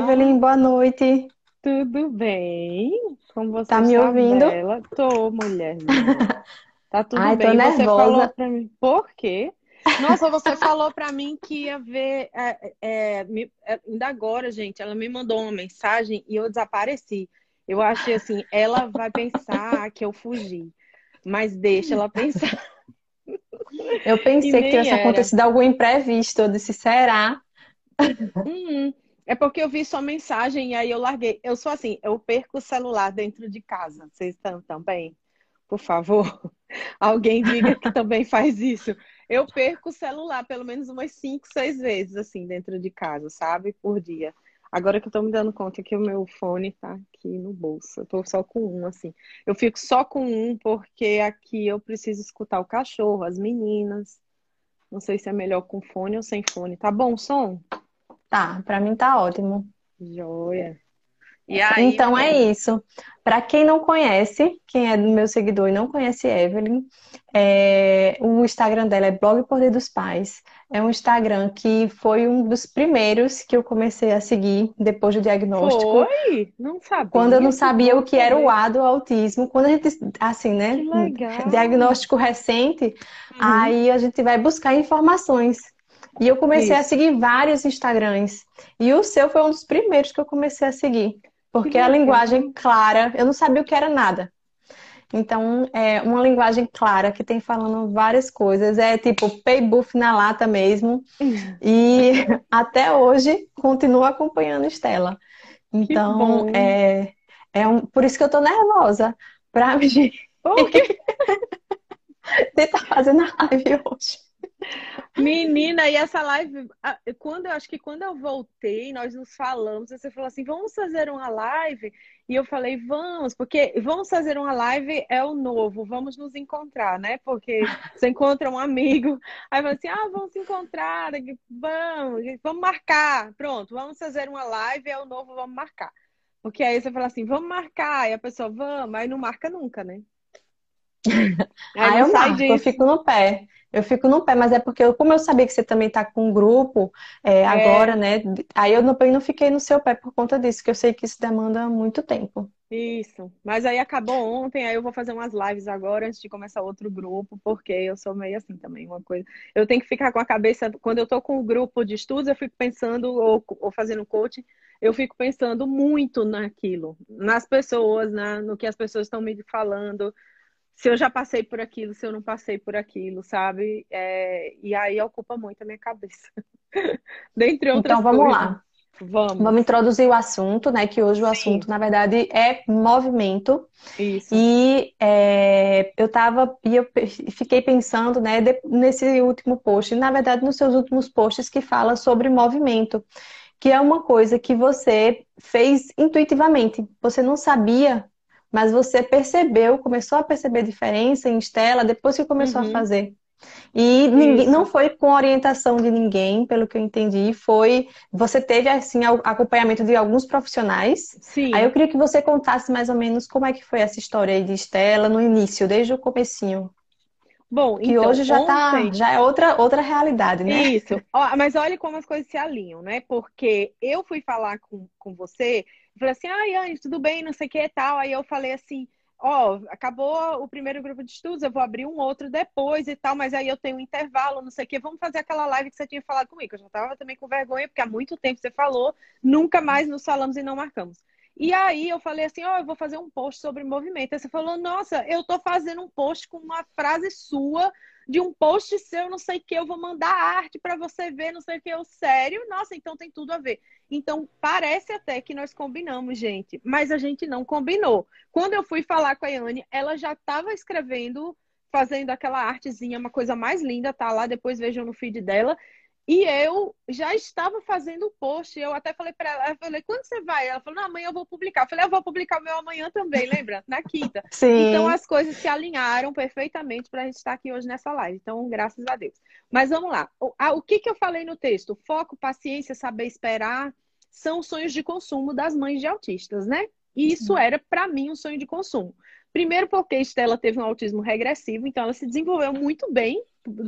Evelyn, boa noite. Tudo bem? Como você Tá me está ouvindo? bela? Tô, mulherzinha. Tá tudo Ai, tô bem. Você falou pra mim. Por quê? Nossa, você falou pra mim que ia ver. é, é, me- é, ainda agora, gente, ela me mandou uma mensagem e eu desapareci. Eu achei assim, ela vai pensar que eu fugi. Mas deixa ela pensar. Eu pensei que tivesse era. acontecido algum imprevisto. Eu disse, será? Hum, é porque eu vi sua mensagem e aí eu larguei. Eu sou assim, eu perco o celular dentro de casa. Vocês estão também? Por favor, alguém diga que também faz isso. Eu perco o celular pelo menos umas cinco, seis vezes assim dentro de casa, sabe? Por dia. Agora que eu tô me dando conta que o meu fone tá aqui no bolso. Eu tô só com um, assim. Eu fico só com um porque aqui eu preciso escutar o cachorro, as meninas. Não sei se é melhor com fone ou sem fone. Tá bom o som? Tá, pra mim tá ótimo. Joia. E aí, Então é isso. Para quem não conhece, quem é do meu seguidor e não conhece Evelyn, é, o Instagram dela é Blog Poder dos Pais. É um Instagram que foi um dos primeiros que eu comecei a seguir depois do diagnóstico. Foi? Não Quando eu não sabia. Sabia o que era o. A do autismo, quando a gente, assim, né, Que legal. diagnóstico recente, Uhum. aí a gente vai buscar informações. E eu comecei a Isso. seguir vários Instagrams. E o seu foi um dos primeiros que eu comecei a seguir. Que Porque a linguagem clara, eu não sabia o que era nada. Então, é uma linguagem clara que tem falando várias coisas. É tipo pay buff na lata mesmo. E até hoje continuo acompanhando Estela. Então, é, é um, por isso que eu tô nervosa pra gente Por quê? estar fazendo a live hoje. Menina, e essa live, quando eu acho que quando eu voltei, nós nos falamos, você falou assim, vamos fazer uma live? E eu falei, vamos, porque vamos fazer uma live é o novo, vamos nos encontrar, né? Porque você encontra um amigo, aí fala assim, ah, vamos se encontrar, vamos, vamos marcar, pronto, vamos fazer uma live, é o novo, vamos marcar. Porque aí você fala assim, vamos marcar, e a pessoa, vamos, aí não marca nunca, né? Aí Aí eu marco, eu disso. fico no pé. Eu fico no pé, mas é porque eu, como eu sabia que você também tá com um grupo é, É, agora, né? Aí eu não, eu não fiquei no seu pé por conta disso, que eu sei que isso demanda muito tempo. Isso. Mas aí acabou ontem, aí eu vou fazer umas lives agora antes de começar outro grupo, porque eu sou meio assim também, uma coisa. Eu tenho que ficar com a cabeça, quando eu tô com o grupo de estudos, eu fico pensando, ou, ou fazendo coaching, eu fico pensando muito naquilo, nas pessoas, na, no que as pessoas estão me falando, se eu já passei por aquilo, se eu não passei por aquilo, sabe? É, e aí ocupa muito a minha cabeça. Dentre outras Então vamos coisas. lá. Vamos. Vamos introduzir o assunto, né? Que hoje o Sim, assunto, na verdade, é movimento. isso. E é, eu tava, e eu fiquei pensando, né, nesse último post, na verdade, nos seus últimos posts que fala sobre movimento, que é uma coisa que você fez intuitivamente. Você não sabia, mas você percebeu, começou a perceber a diferença em Estela depois que começou a Uhum, fazer. E ninguém, não foi com orientação de ninguém, pelo que eu entendi, foi, você teve, assim, acompanhamento de alguns profissionais. Aí eu Sim. queria que você contasse mais ou menos como é que foi essa história aí de Estela no início, desde o comecinho, Bom, que então, hoje já tá, ontem, já é outra, outra realidade, né? isso. Mas olha como as coisas se alinham, né? Porque eu fui falar com, com você, e falei assim, ai, Anne, tudo bem, não sei o que e tal. Aí eu falei assim, ó, acabou o primeiro grupo de estudos, eu vou abrir um outro depois e tal, mas aí eu tenho um intervalo, não sei o que, vamos fazer aquela live que você tinha falado comigo. Eu já tava também com vergonha, porque há muito tempo você falou, nunca mais nos falamos e não marcamos. E aí eu falei assim, ó, eu vou fazer um post sobre movimento. Aí você falou, nossa, eu tô fazendo um post com uma frase sua, de um post seu, não sei o que, eu vou mandar arte pra você ver, não sei o que, eu, sério? Nossa, então tem tudo a ver. Então parece até que nós combinamos, gente, mas a gente não combinou. Quando eu fui falar com a Yane, ela já estava escrevendo, fazendo aquela artezinha, uma coisa mais linda, tá lá, depois vejam no feed dela. E eu já estava fazendo o post. Eu até falei para ela, eu falei, quando você vai? Ela falou, não, amanhã eu vou publicar. Eu falei, eu vou publicar o meu amanhã também, lembra? Na quinta. Então Sim. as coisas se alinharam perfeitamente para a gente estar aqui hoje nessa live. Então, graças a Deus. Mas vamos lá. O, a- o que que eu falei no texto? Foco, paciência, saber esperar são sonhos de consumo das mães de autistas, né? E isso era, para mim, um sonho de consumo. Primeiro porque Estela teve um autismo regressivo, então ela se desenvolveu muito bem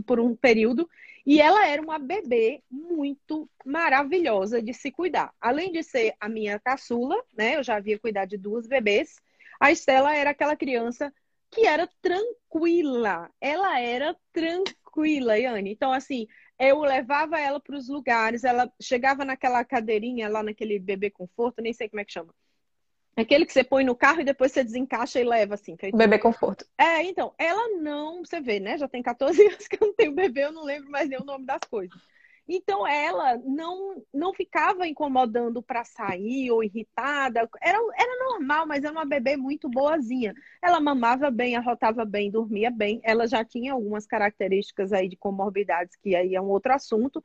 por um período. E ela era uma bebê muito maravilhosa de se cuidar. Além de ser a minha caçula, né? Eu já havia cuidado de duas bebês. A Estela era aquela criança que era tranquila. Ela era tranquila, Yane. Então, assim, eu levava ela para os lugares, ela chegava naquela cadeirinha lá naquele bebê conforto, nem sei como é que chama. Aquele que você põe no carro e depois você desencaixa e leva, assim. Feito... Bebê conforto. É, então, ela não, você vê, né? Já tem 14 anos que eu não tenho bebê, eu não lembro mais nem o nome das coisas. Então, ela não, não ficava incomodando para sair ou irritada. Era, era normal, mas era uma bebê muito boazinha. Ela mamava bem, arrotava bem, dormia bem. Ela já tinha algumas características aí de comorbidades, que aí é um outro assunto,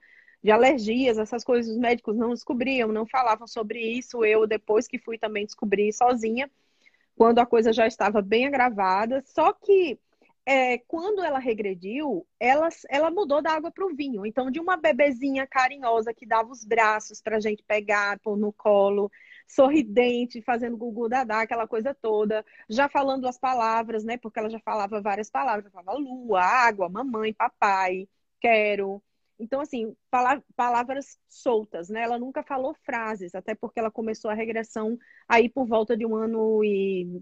de alergias, essas coisas os médicos não descobriam, não falavam sobre isso. Eu, depois que fui também descobrir sozinha, quando a coisa já estava bem agravada. Só que é, quando ela regrediu, ela, ela mudou da água para o vinho. Então, de uma bebezinha carinhosa que dava os braços para a gente pegar, pôr no colo, sorridente, fazendo gugu dadá, aquela coisa toda, já falando as palavras, né? Porque ela já falava várias palavras, falava lua, água, mamãe, papai, quero, então, assim, palavras soltas, né? Ela nunca falou frases, até porque ela começou a regressão aí por volta de um ano e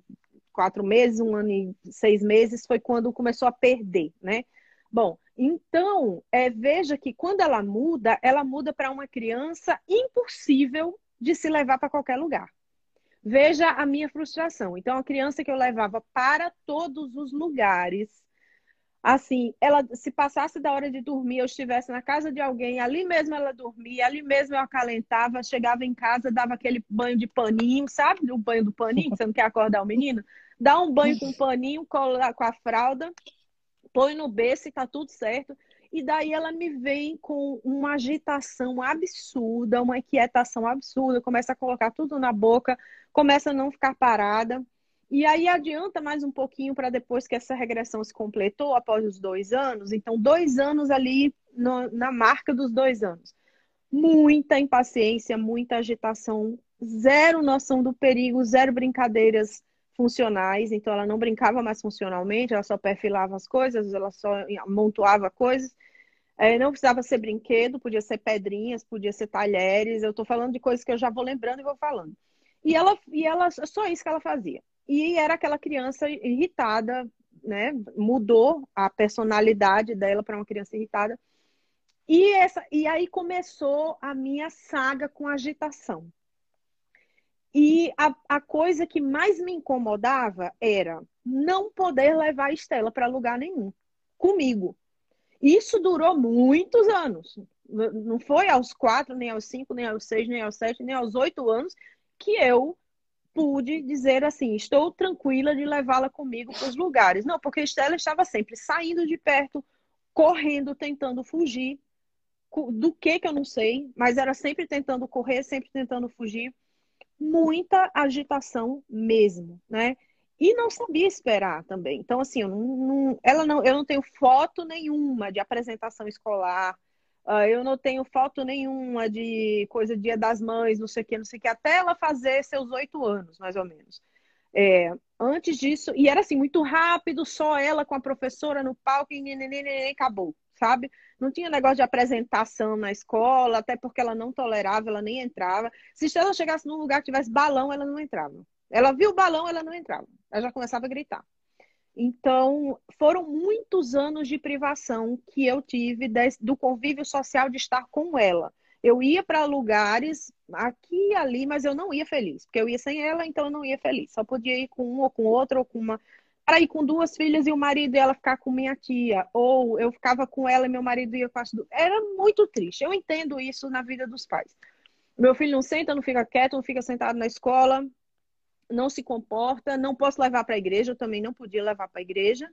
quatro meses, um ano e seis meses, foi quando começou a perder, né? Bom, então, é, veja que quando ela muda, ela muda para uma criança impossível de se levar para qualquer lugar. Veja a minha frustração. Então, a criança que eu levava para todos os lugares, assim, ela se passasse da hora de dormir, eu estivesse na casa de alguém, ali mesmo ela dormia, ali mesmo eu acalentava, chegava em casa, dava aquele banho de paninho, sabe? O banho do paninho, você não quer acordar o menino? Dá um banho com paninho, cola com a fralda, põe no berço e tá tudo certo. E daí ela me vem com uma agitação absurda, uma inquietação absurda, começa a colocar tudo na boca, começa a não ficar parada. E aí adianta mais um pouquinho para depois que essa regressão se completou, após os dois anos. Então, dois anos ali no, na marca dos dois anos. Muita impaciência, muita agitação, zero noção do perigo, zero brincadeiras funcionais. Então, ela não brincava mais funcionalmente, ela só perfilava as coisas, ela só amontoava coisas. É, não precisava ser brinquedo, podia ser pedrinhas, podia ser talheres. Eu estou falando de coisas que eu já vou lembrando e vou falando. E ela, e ela, só isso que ela fazia. E era aquela criança irritada, né? Mudou a personalidade dela para uma criança irritada. E, essa, e aí começou a minha saga com agitação. E a, a coisa que mais me incomodava era não poder levar a Estela para lugar nenhum comigo. Isso durou muitos anos. Não foi aos quatro, nem aos cinco, nem aos seis, nem aos sete, nem aos oito anos que eu pude dizer assim, estou tranquila de levá-la comigo para os lugares. Não, porque Estela estava sempre saindo de perto, correndo, tentando fugir. Do que que eu não sei, mas era sempre tentando correr, sempre tentando fugir. Muita agitação mesmo, né? E não sabia esperar também. Então, assim, eu não, não, ela não, eu não tenho foto nenhuma de apresentação escolar, eu não tenho foto nenhuma de coisa Dia das Mães, não sei o que, não sei o que, até ela fazer seus oito anos, mais ou menos. É, antes disso, e era assim, muito rápido, só ela com a professora no palco e neném, acabou, sabe? Não tinha negócio de apresentação na escola, até porque ela não tolerava, ela nem entrava. Se ela chegasse num lugar que tivesse balão, ela não entrava. Ela viu o balão, ela não entrava. Ela já começava a gritar. Então, foram muitos anos de privação que eu tive do convívio social de estar com ela. Eu ia para lugares aqui e ali, mas eu não ia feliz, porque eu ia sem ela, então eu não ia feliz. Só podia ir com um ou com outro ou com uma. Para ir com duas filhas e o marido e ela ficar com minha tia, ou eu ficava com ela e meu marido ia com as duas. Era muito triste. Eu entendo isso na vida dos pais. Meu filho não senta, não fica quieto, não fica sentado na escola, não se comporta, não posso levar para a igreja, eu também não podia levar para a igreja.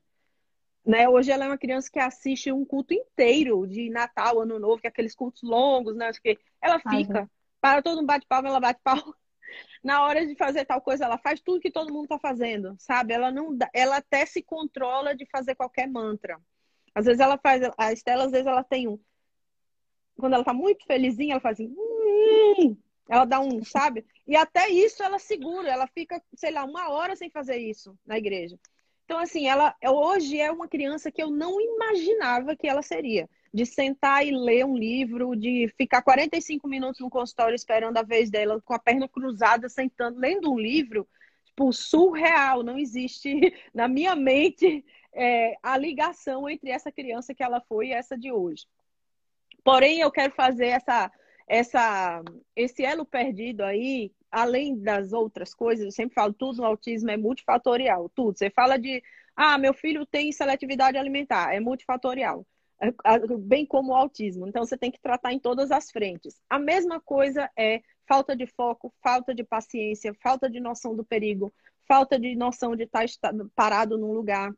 Né? Hoje ela é uma criança que assiste um culto inteiro de Natal, Ano Novo, que é aqueles cultos longos, né? Que ela fica, para todo mundo bate palma, ela bate palma. Na hora de fazer tal coisa, ela faz tudo que todo mundo está fazendo, sabe? Ela não, ela até se controla de fazer qualquer mantra. Às vezes ela faz, a Estela às vezes ela tem um, quando ela tá muito felizinha, ela faz assim, hum! Ela dá um, sabe? E até isso ela segura, ela fica, sei lá, uma hora sem fazer isso na igreja. Então, assim, ela hoje é uma criança que eu não imaginava que ela seria. de sentar e ler um livro, de ficar 45 minutos no consultório esperando a vez dela, com a perna cruzada, sentando, lendo um livro, tipo, surreal. Não existe na minha mente é, a ligação entre essa criança que ela foi e essa de hoje. Porém, eu quero fazer essa, essa, esse elo perdido aí, além das outras coisas, eu sempre falo, tudo no autismo é multifatorial, tudo. Você fala de, ah, meu filho tem seletividade alimentar, é multifatorial bem como o autismo. Então, você tem que tratar em todas as frentes. A mesma coisa é falta de foco, falta de paciência, falta de noção do perigo, falta de noção de estar parado num lugar.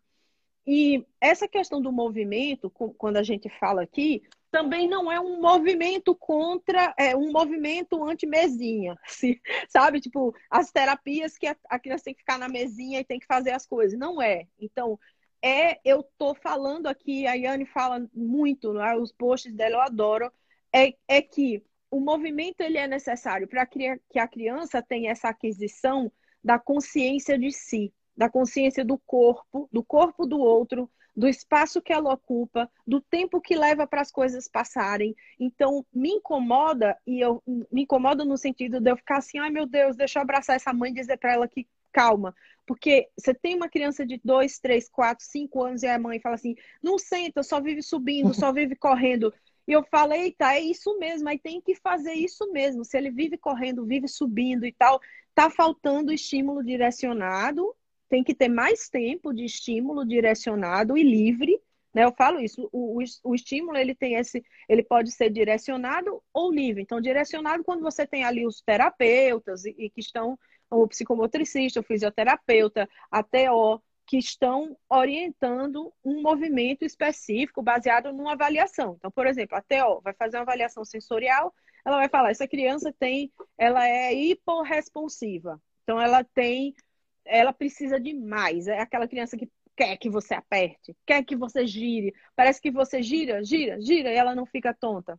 E essa questão do movimento, quando a gente fala aqui, também não é um movimento contra, é um movimento anti-mesinha, sabe? Tipo, as terapias que a criança tem que ficar na mesinha e tem que fazer as coisas. Não é. Então, é, eu tô falando aqui, a Yane fala muito, né, os posts dela eu adoro, é, é que o movimento ele é necessário para que a criança tenha essa aquisição da consciência de si, da consciência do corpo, do corpo do outro, do espaço que ela ocupa, do tempo que leva para as coisas passarem. Então, me incomoda, e eu me incomoda no sentido de eu ficar assim, ai meu Deus, deixa eu abraçar essa mãe e dizer para ela que calma. Porque você tem uma criança de 2, 3, 4, 5 anos e a mãe fala assim: não senta, só vive subindo, só vive correndo. E eu falo, eita, é isso mesmo, aí tem que fazer isso mesmo. Se ele vive correndo, vive subindo e tal, tá faltando estímulo direcionado, tem que ter mais tempo de estímulo direcionado e livre. Né? Eu falo isso, o, o, o estímulo ele tem esse, ele pode ser direcionado ou livre. Então, direcionado quando você tem ali os terapeutas e, e que estão o psicomotricista, o fisioterapeuta, a TO, que estão orientando um movimento específico baseado numa avaliação. Então, por exemplo, a TO vai fazer uma avaliação sensorial, ela vai falar, essa criança tem, ela é hiporresponsiva. Então, ela tem, ela precisa de mais. É aquela criança que quer que você aperte, quer que você gire. Parece que você gira, gira, gira e ela não fica tonta.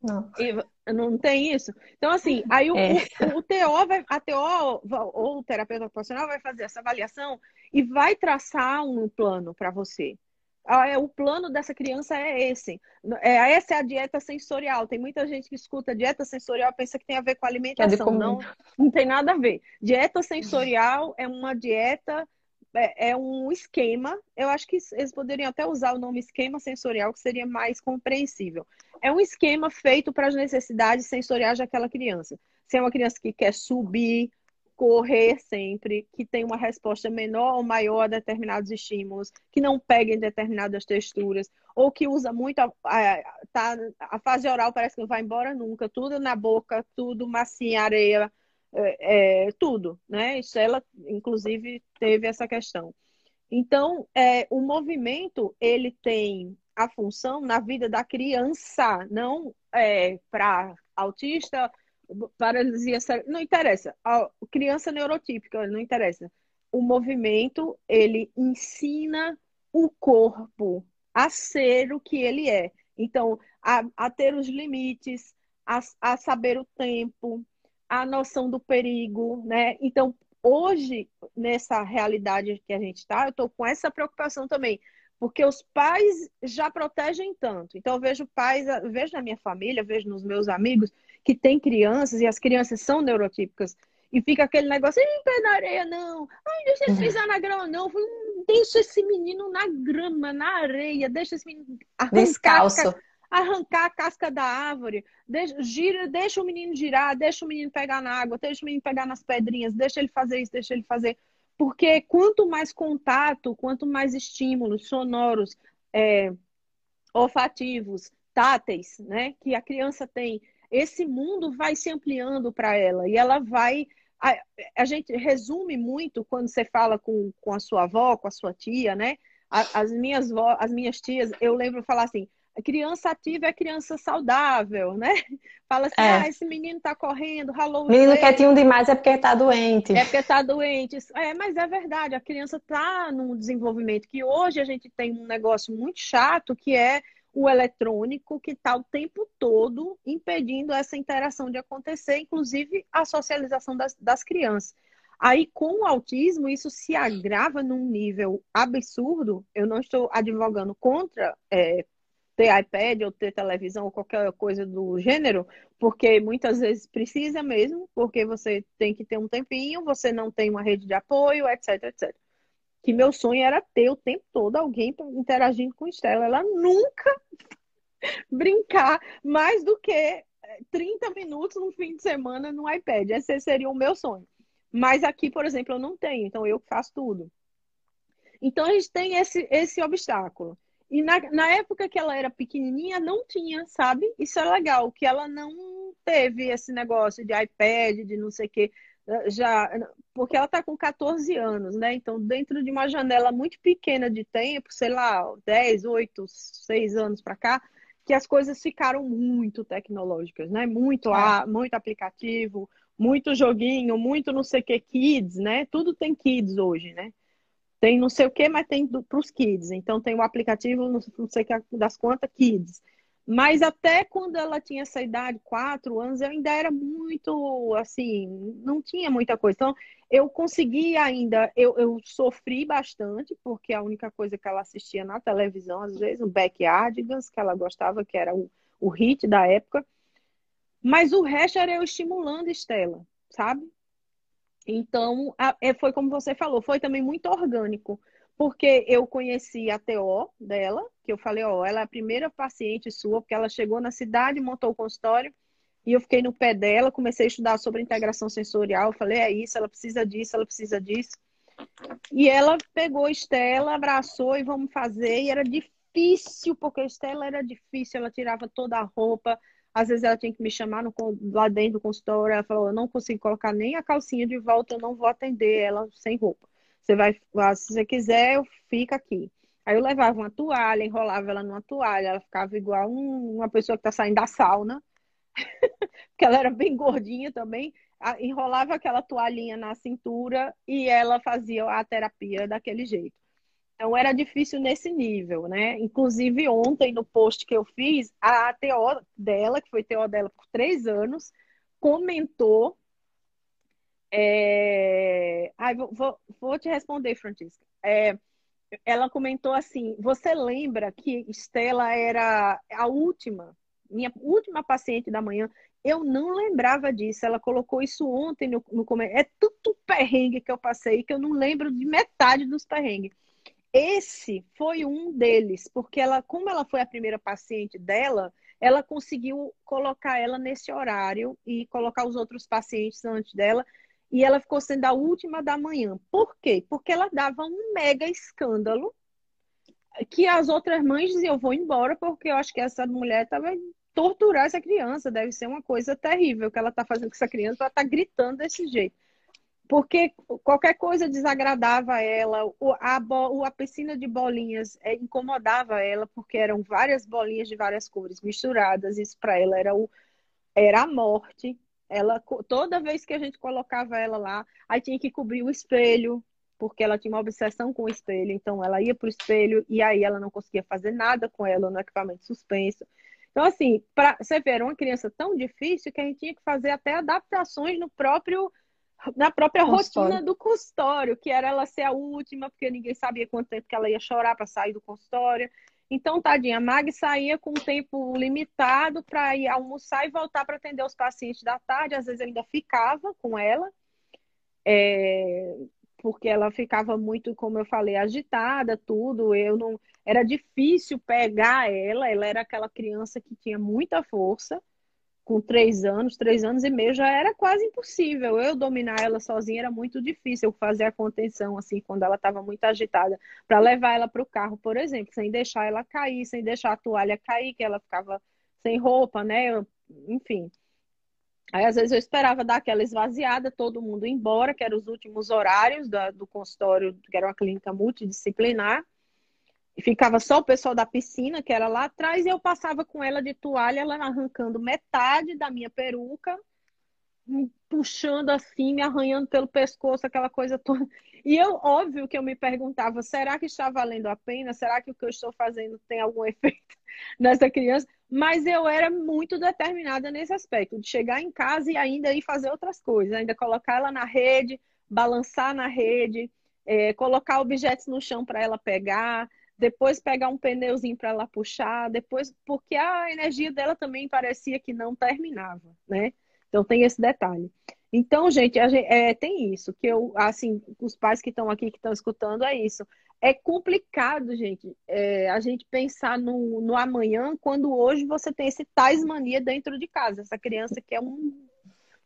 Não. E não tem isso? Então, assim, aí o, é. o, o TO vai, a TO ou o terapeuta ocupacional vai fazer essa avaliação e vai traçar um plano para você. Ah, é, o plano dessa criança é esse. É, essa é a dieta sensorial. Tem muita gente que escuta dieta sensorial pensa que tem a ver com alimentação. Não, não tem nada a ver. Dieta sensorial é uma dieta é, é, um esquema. Eu acho que eles poderiam até usar o nome esquema sensorial, que seria mais compreensível. É um esquema feito para as necessidades sensoriais daquela criança. Se é uma criança que quer subir, correr sempre, que tem uma resposta menor ou maior a determinados estímulos, que não pega em determinadas texturas, ou que usa muito a, a, tá, a fase oral parece que não vai embora nunca, tudo na boca, tudo massinha, areia, é, é, tudo, né? Isso ela, inclusive, teve essa questão. Então, é, o movimento ele tem a função na vida da criança, não é, para autista, paralisia não interessa. A criança neurotípica não interessa. O movimento ele ensina o corpo a ser o que ele é. Então, a, a ter os limites, a, a saber o tempo, a noção do perigo, né? Então, hoje, nessa realidade que a gente está, eu estou com essa preocupação também, porque os pais já protegem tanto. Então, eu vejo pais, eu vejo na minha família, vejo nos meus amigos que têm crianças e as crianças são neurotípicas. E fica aquele negócio, não pé na areia, não. Ai, deixa ele pisar na grama, não. Deixa esse menino na grama, na areia. Deixa esse menino arrancar, Descalço arrancar a casca da árvore, deixa, gira, deixa o menino girar, deixa o menino pegar na água, deixa o menino pegar nas pedrinhas, deixa ele fazer isso, deixa ele fazer. Porque quanto mais contato, quanto mais estímulos sonoros, é, olfativos, táteis, né, que a criança tem, esse mundo vai se ampliando para ela e ela vai. A, a, gente resume muito quando você fala com, com a sua avó, com a sua tia, né? as minhas, as minhas tias, eu lembro falar assim: criança ativa é criança saudável, né? Fala assim, é. ah, esse menino tá correndo, ralou o Menino quietinho demais é porque tá doente. É porque tá doente. É, mas é verdade, a criança tá num desenvolvimento que hoje a gente tem um negócio muito chato que é o eletrônico que está o tempo todo impedindo essa interação de acontecer, inclusive a socialização das, das crianças. Aí, com o autismo, isso se agrava num nível absurdo. Eu não estou advogando contra é, ter iPad ou ter televisão ou qualquer coisa do gênero, porque muitas vezes precisa mesmo, porque você tem que ter um tempinho, você não tem uma rede de apoio, etc, etc. Que meu sonho era ter o tempo todo alguém interagindo com Estela. Ela nunca brincar mais do que 30 eh, minutos no fim de semana no iPad. Esse seria o meu sonho. Mas aqui, por exemplo, eu não tenho, então eu faço tudo. Então a gente tem esse, esse obstáculo. E na, na época que ela era pequenininha, não tinha, sabe? Isso é legal, que ela não teve esse negócio de iPad, de não sei o quê. Eh, já, porque ela está com 14 anos, né? Então, dentro de uma janela muito pequena de tempo, sei lá, 10, 8, 6 anos para cá, que as coisas ficaram muito tecnológicas, né? Muito, é. muito aplicativo, muito joguinho, muito não sei o que, kids, né? Tudo tem kids hoje, né? Tem não sei o que, mas tem para os kids. Então tem o aplicativo, não sei das quantas, kids. Mas até quando ela tinha essa idade, quatro anos, eu ainda era muito assim, não tinha muita coisa. Então, eu consegui ainda, eu, eu sofri bastante, porque a única coisa que ela assistia na televisão, às vezes, o Backyardigans, que ela gostava, que era o, o hit da época. Mas o resto era eu estimulando Estela, sabe? Então, a, é, foi como você falou, foi também muito orgânico, porque eu conheci a TO dela, que eu falei, ó, ela é a primeira paciente sua, porque ela chegou na cidade, montou o consultório, e eu fiquei no pé dela, comecei a estudar sobre integração sensorial, falei, é isso, ela precisa disso, ela precisa disso. E ela pegou Estela, abraçou e vamos fazer, e era difícil, porque a Estela era difícil, ela tirava toda a roupa, às vezes ela tinha que me chamar no, lá dentro do consultório. Ela falou: Eu não consigo colocar nem a calcinha de volta, eu não vou atender ela sem roupa. Você vai, ah, se você quiser, fica aqui. Aí eu levava uma toalha, enrolava ela numa toalha, ela ficava igual um, uma pessoa que está saindo da sauna, porque ela era bem gordinha também. Enrolava aquela toalhinha na cintura e ela fazia a terapia daquele jeito. Então era difícil nesse nível, né? Inclusive ontem no post que eu fiz, a TO dela, que foi TO dela por três anos, comentou. É... Ai, vou, vou, vou, te responder, Francisca. É... Ela comentou assim: você lembra que Estela era a última, minha última paciente da manhã? Eu não lembrava disso. Ela colocou isso ontem no, no É tudo perrengue que eu passei que eu não lembro de metade dos perrengues. Esse foi um deles, porque ela, como ela foi a primeira paciente dela, ela conseguiu colocar ela nesse horário e colocar os outros pacientes antes dela. E ela ficou sendo a última da manhã. Por quê? Porque ela dava um mega escândalo que as outras mães diziam: Eu vou embora porque eu acho que essa mulher estava torturar essa criança. Deve ser uma coisa terrível que ela está fazendo com essa criança. Ela está gritando desse jeito porque qualquer coisa desagradava ela, a, a piscina de bolinhas é, incomodava ela, porque eram várias bolinhas de várias cores misturadas, isso para ela era, o, era a morte. Ela, toda vez que a gente colocava ela lá, aí tinha que cobrir o espelho, porque ela tinha uma obsessão com o espelho, então ela ia para o espelho e aí ela não conseguia fazer nada com ela no equipamento suspenso. Então, assim, pra, você ver, era uma criança tão difícil que a gente tinha que fazer até adaptações no próprio na própria consultório. rotina do consultório, que era ela ser a última, porque ninguém sabia quanto tempo que ela ia chorar para sair do consultório. Então, tadinha, a Mag saía com um tempo limitado para ir almoçar e voltar para atender os pacientes da tarde. Às vezes ainda ficava com ela, é, porque ela ficava muito, como eu falei, agitada, tudo. Eu não, era difícil pegar ela. Ela era aquela criança que tinha muita força com três anos, três anos e meio, já era quase impossível. Eu dominar ela sozinha era muito difícil. Eu fazer a contenção, assim, quando ela estava muito agitada, para levar ela para o carro, por exemplo, sem deixar ela cair, sem deixar a toalha cair, que ela ficava sem roupa, né? Eu, enfim. Aí, às vezes, eu esperava dar aquela esvaziada, todo mundo embora, que eram os últimos horários do consultório, que era uma clínica multidisciplinar ficava só o pessoal da piscina, que era lá atrás, e eu passava com ela de toalha, ela arrancando metade da minha peruca, me puxando assim, me arranhando pelo pescoço, aquela coisa toda. E eu, óbvio que eu me perguntava, será que está valendo a pena? Será que o que eu estou fazendo tem algum efeito nessa criança? Mas eu era muito determinada nesse aspecto, de chegar em casa e ainda ir fazer outras coisas, ainda colocar ela na rede, balançar na rede, é, colocar objetos no chão para ela pegar, depois pegar um pneuzinho para ela puxar, depois porque a energia dela também parecia que não terminava, né? Então tem esse detalhe. Então, gente, gente é, tem isso que eu, assim, os pais que estão aqui que estão escutando é isso. É complicado, gente, é, a gente pensar no, no amanhã quando hoje você tem esse tais mania dentro de casa. Essa criança que é um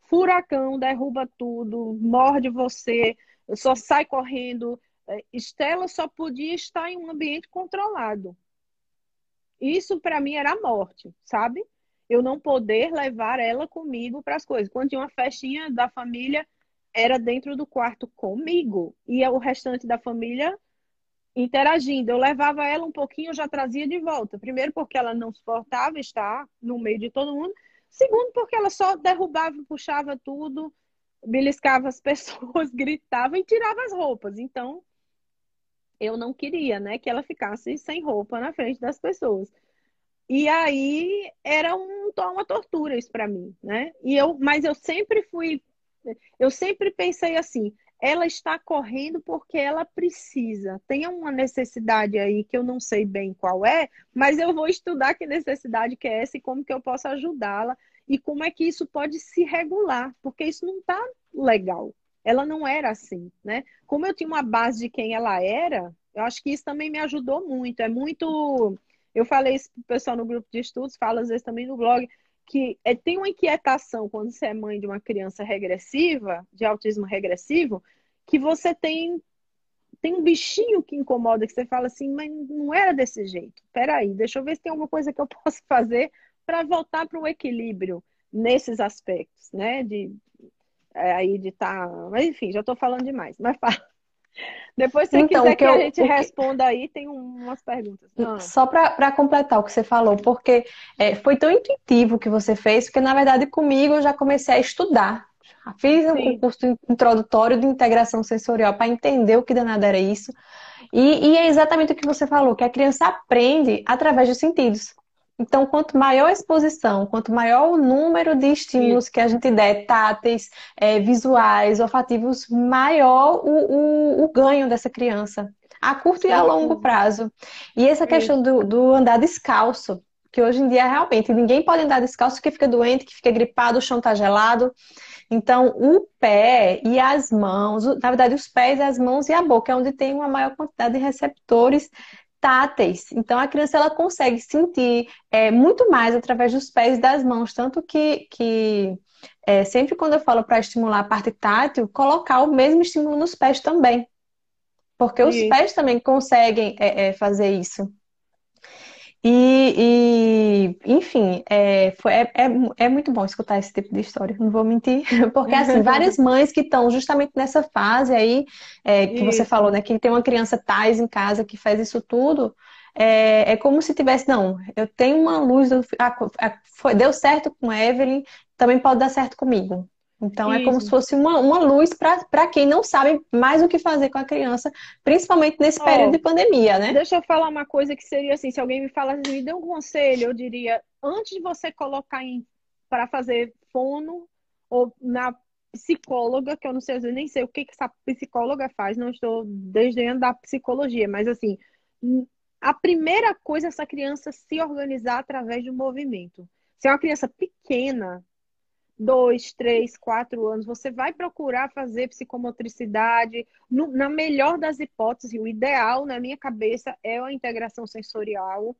furacão, derruba tudo, morde você, só sai correndo. É, Estela só podia estar em um ambiente controlado. Isso para mim era a morte, sabe? Eu não poder levar ela comigo para as coisas. Quando tinha uma festinha da família, era dentro do quarto comigo. E o restante da família interagindo. Eu levava ela um pouquinho, eu já trazia de volta. Primeiro, porque ela não suportava estar no meio de todo mundo. Segundo, porque ela só derrubava, puxava tudo, beliscava as pessoas, gritava e tirava as roupas. Então, eu não queria, né, que ela ficasse sem roupa na frente das pessoas. E aí era um, uma tortura isso para mim, né? E eu, mas eu sempre fui, eu sempre pensei assim, ela está correndo porque ela precisa. Tem uma necessidade aí que eu não sei bem qual é, mas eu vou estudar que necessidade que é essa e como que eu posso ajudá-la e como é que isso pode se regular, porque isso não está legal. Ela não era assim, né? Como eu tinha uma base de quem ela era, eu acho que isso também me ajudou muito. É muito. Eu falei isso pro pessoal no grupo de estudos, falo às vezes também no blog, que é, tem uma inquietação quando você é mãe de uma criança regressiva, de autismo regressivo, que você tem tem um bichinho que incomoda, que você fala assim, mas não era desse jeito. Peraí, deixa eu ver se tem alguma coisa que eu posso fazer para voltar para o equilíbrio nesses aspectos, né? De aí de estar. Tá... Mas enfim, já estou falando demais, mas fala. Depois, se então, quiser que, eu, a gente responda aí, tem umas perguntas. Ah. Só para completar o que você falou, porque é, foi tão intuitivo que você fez, porque na verdade comigo eu já comecei a estudar. Fiz um Sim. curso introdutório de integração sensorial para entender o que danada era isso. E, e é exatamente o que você falou, que a criança aprende através dos sentidos. Então, quanto maior a exposição, quanto maior o número de estímulos que a gente der, táteis, é, visuais, olfativos, maior o, o, o, ganho dessa criança, a curto e a longo prazo. E essa questão do, do andar descalço, que hoje em dia realmente ninguém pode andar descalço que fica doente, que fica gripado, o chão está gelado. Então, o pé e as mãos, na verdade, os pés, as mãos e a boca é onde tem uma maior quantidade de receptores táteis. Então a criança ela consegue sentir é, muito mais através dos pés e das mãos, tanto que, que é, sempre quando eu falo para estimular a parte tátil, colocar o mesmo estímulo nos pés também, porque os pés também conseguem é, é fazer isso. E, e enfim, é, foi, é, é, é, muito bom escutar esse tipo de história, não vou mentir. Porque, assim, várias mães que estão justamente nessa fase aí, é, que isso. você falou, né? Que tem uma criança tais em casa que faz isso tudo, é, é como se tivesse, não, eu tenho uma luz, foi, deu certo com Evelyn, também pode dar certo comigo. Então, Isso. é como se fosse uma, uma luz para quem não sabe mais o que fazer com a criança, principalmente nesse oh, período de pandemia, né? Deixa eu falar uma coisa que seria assim: se alguém me falasse, me dê um conselho, eu diria, antes de você colocar para fazer fono ou na psicóloga, que eu não sei, eu nem sei o que, que essa psicóloga faz, não estou desdenhando da psicologia, mas assim, a primeira coisa é essa criança se organizar através do movimento. Se é uma criança pequena, dois, três, quatro anos, você vai procurar fazer psicomotricidade. No, na melhor das hipóteses, o ideal, na minha cabeça, é a integração sensorial,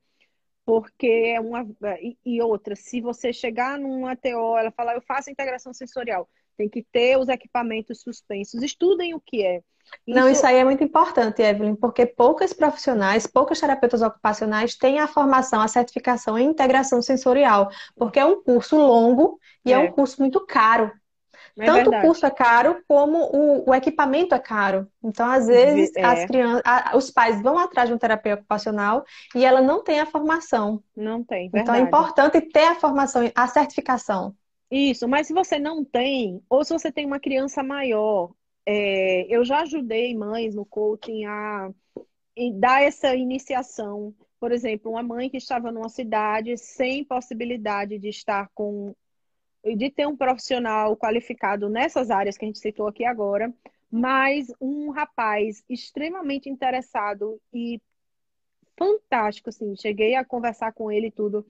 porque é uma. E, e outra, se você chegar numa TO, ela falar, eu faço integração sensorial, tem que ter os equipamentos suspensos. Estudem o que é. Isso... Não, isso aí é muito importante, Evelyn, porque poucas profissionais, poucas terapeutas ocupacionais têm a formação, a certificação em integração sensorial, porque é um curso longo e é, é um curso muito caro. É Tanto verdade. o curso é caro como o, o, equipamento é caro. Então, às vezes, é. as crianças, a, os pais vão atrás de um terapeuta ocupacional e ela não tem a formação. Não tem. Verdade. Então é importante ter a formação, a certificação. Isso, mas se você não tem, ou se você tem uma criança maior, é, eu já ajudei mães no coaching a dar essa iniciação. Por exemplo, uma mãe que estava numa cidade sem possibilidade de estar com de ter um profissional qualificado nessas áreas que a gente citou aqui agora, mas um rapaz extremamente interessado e fantástico, assim. Cheguei a conversar com ele e tudo.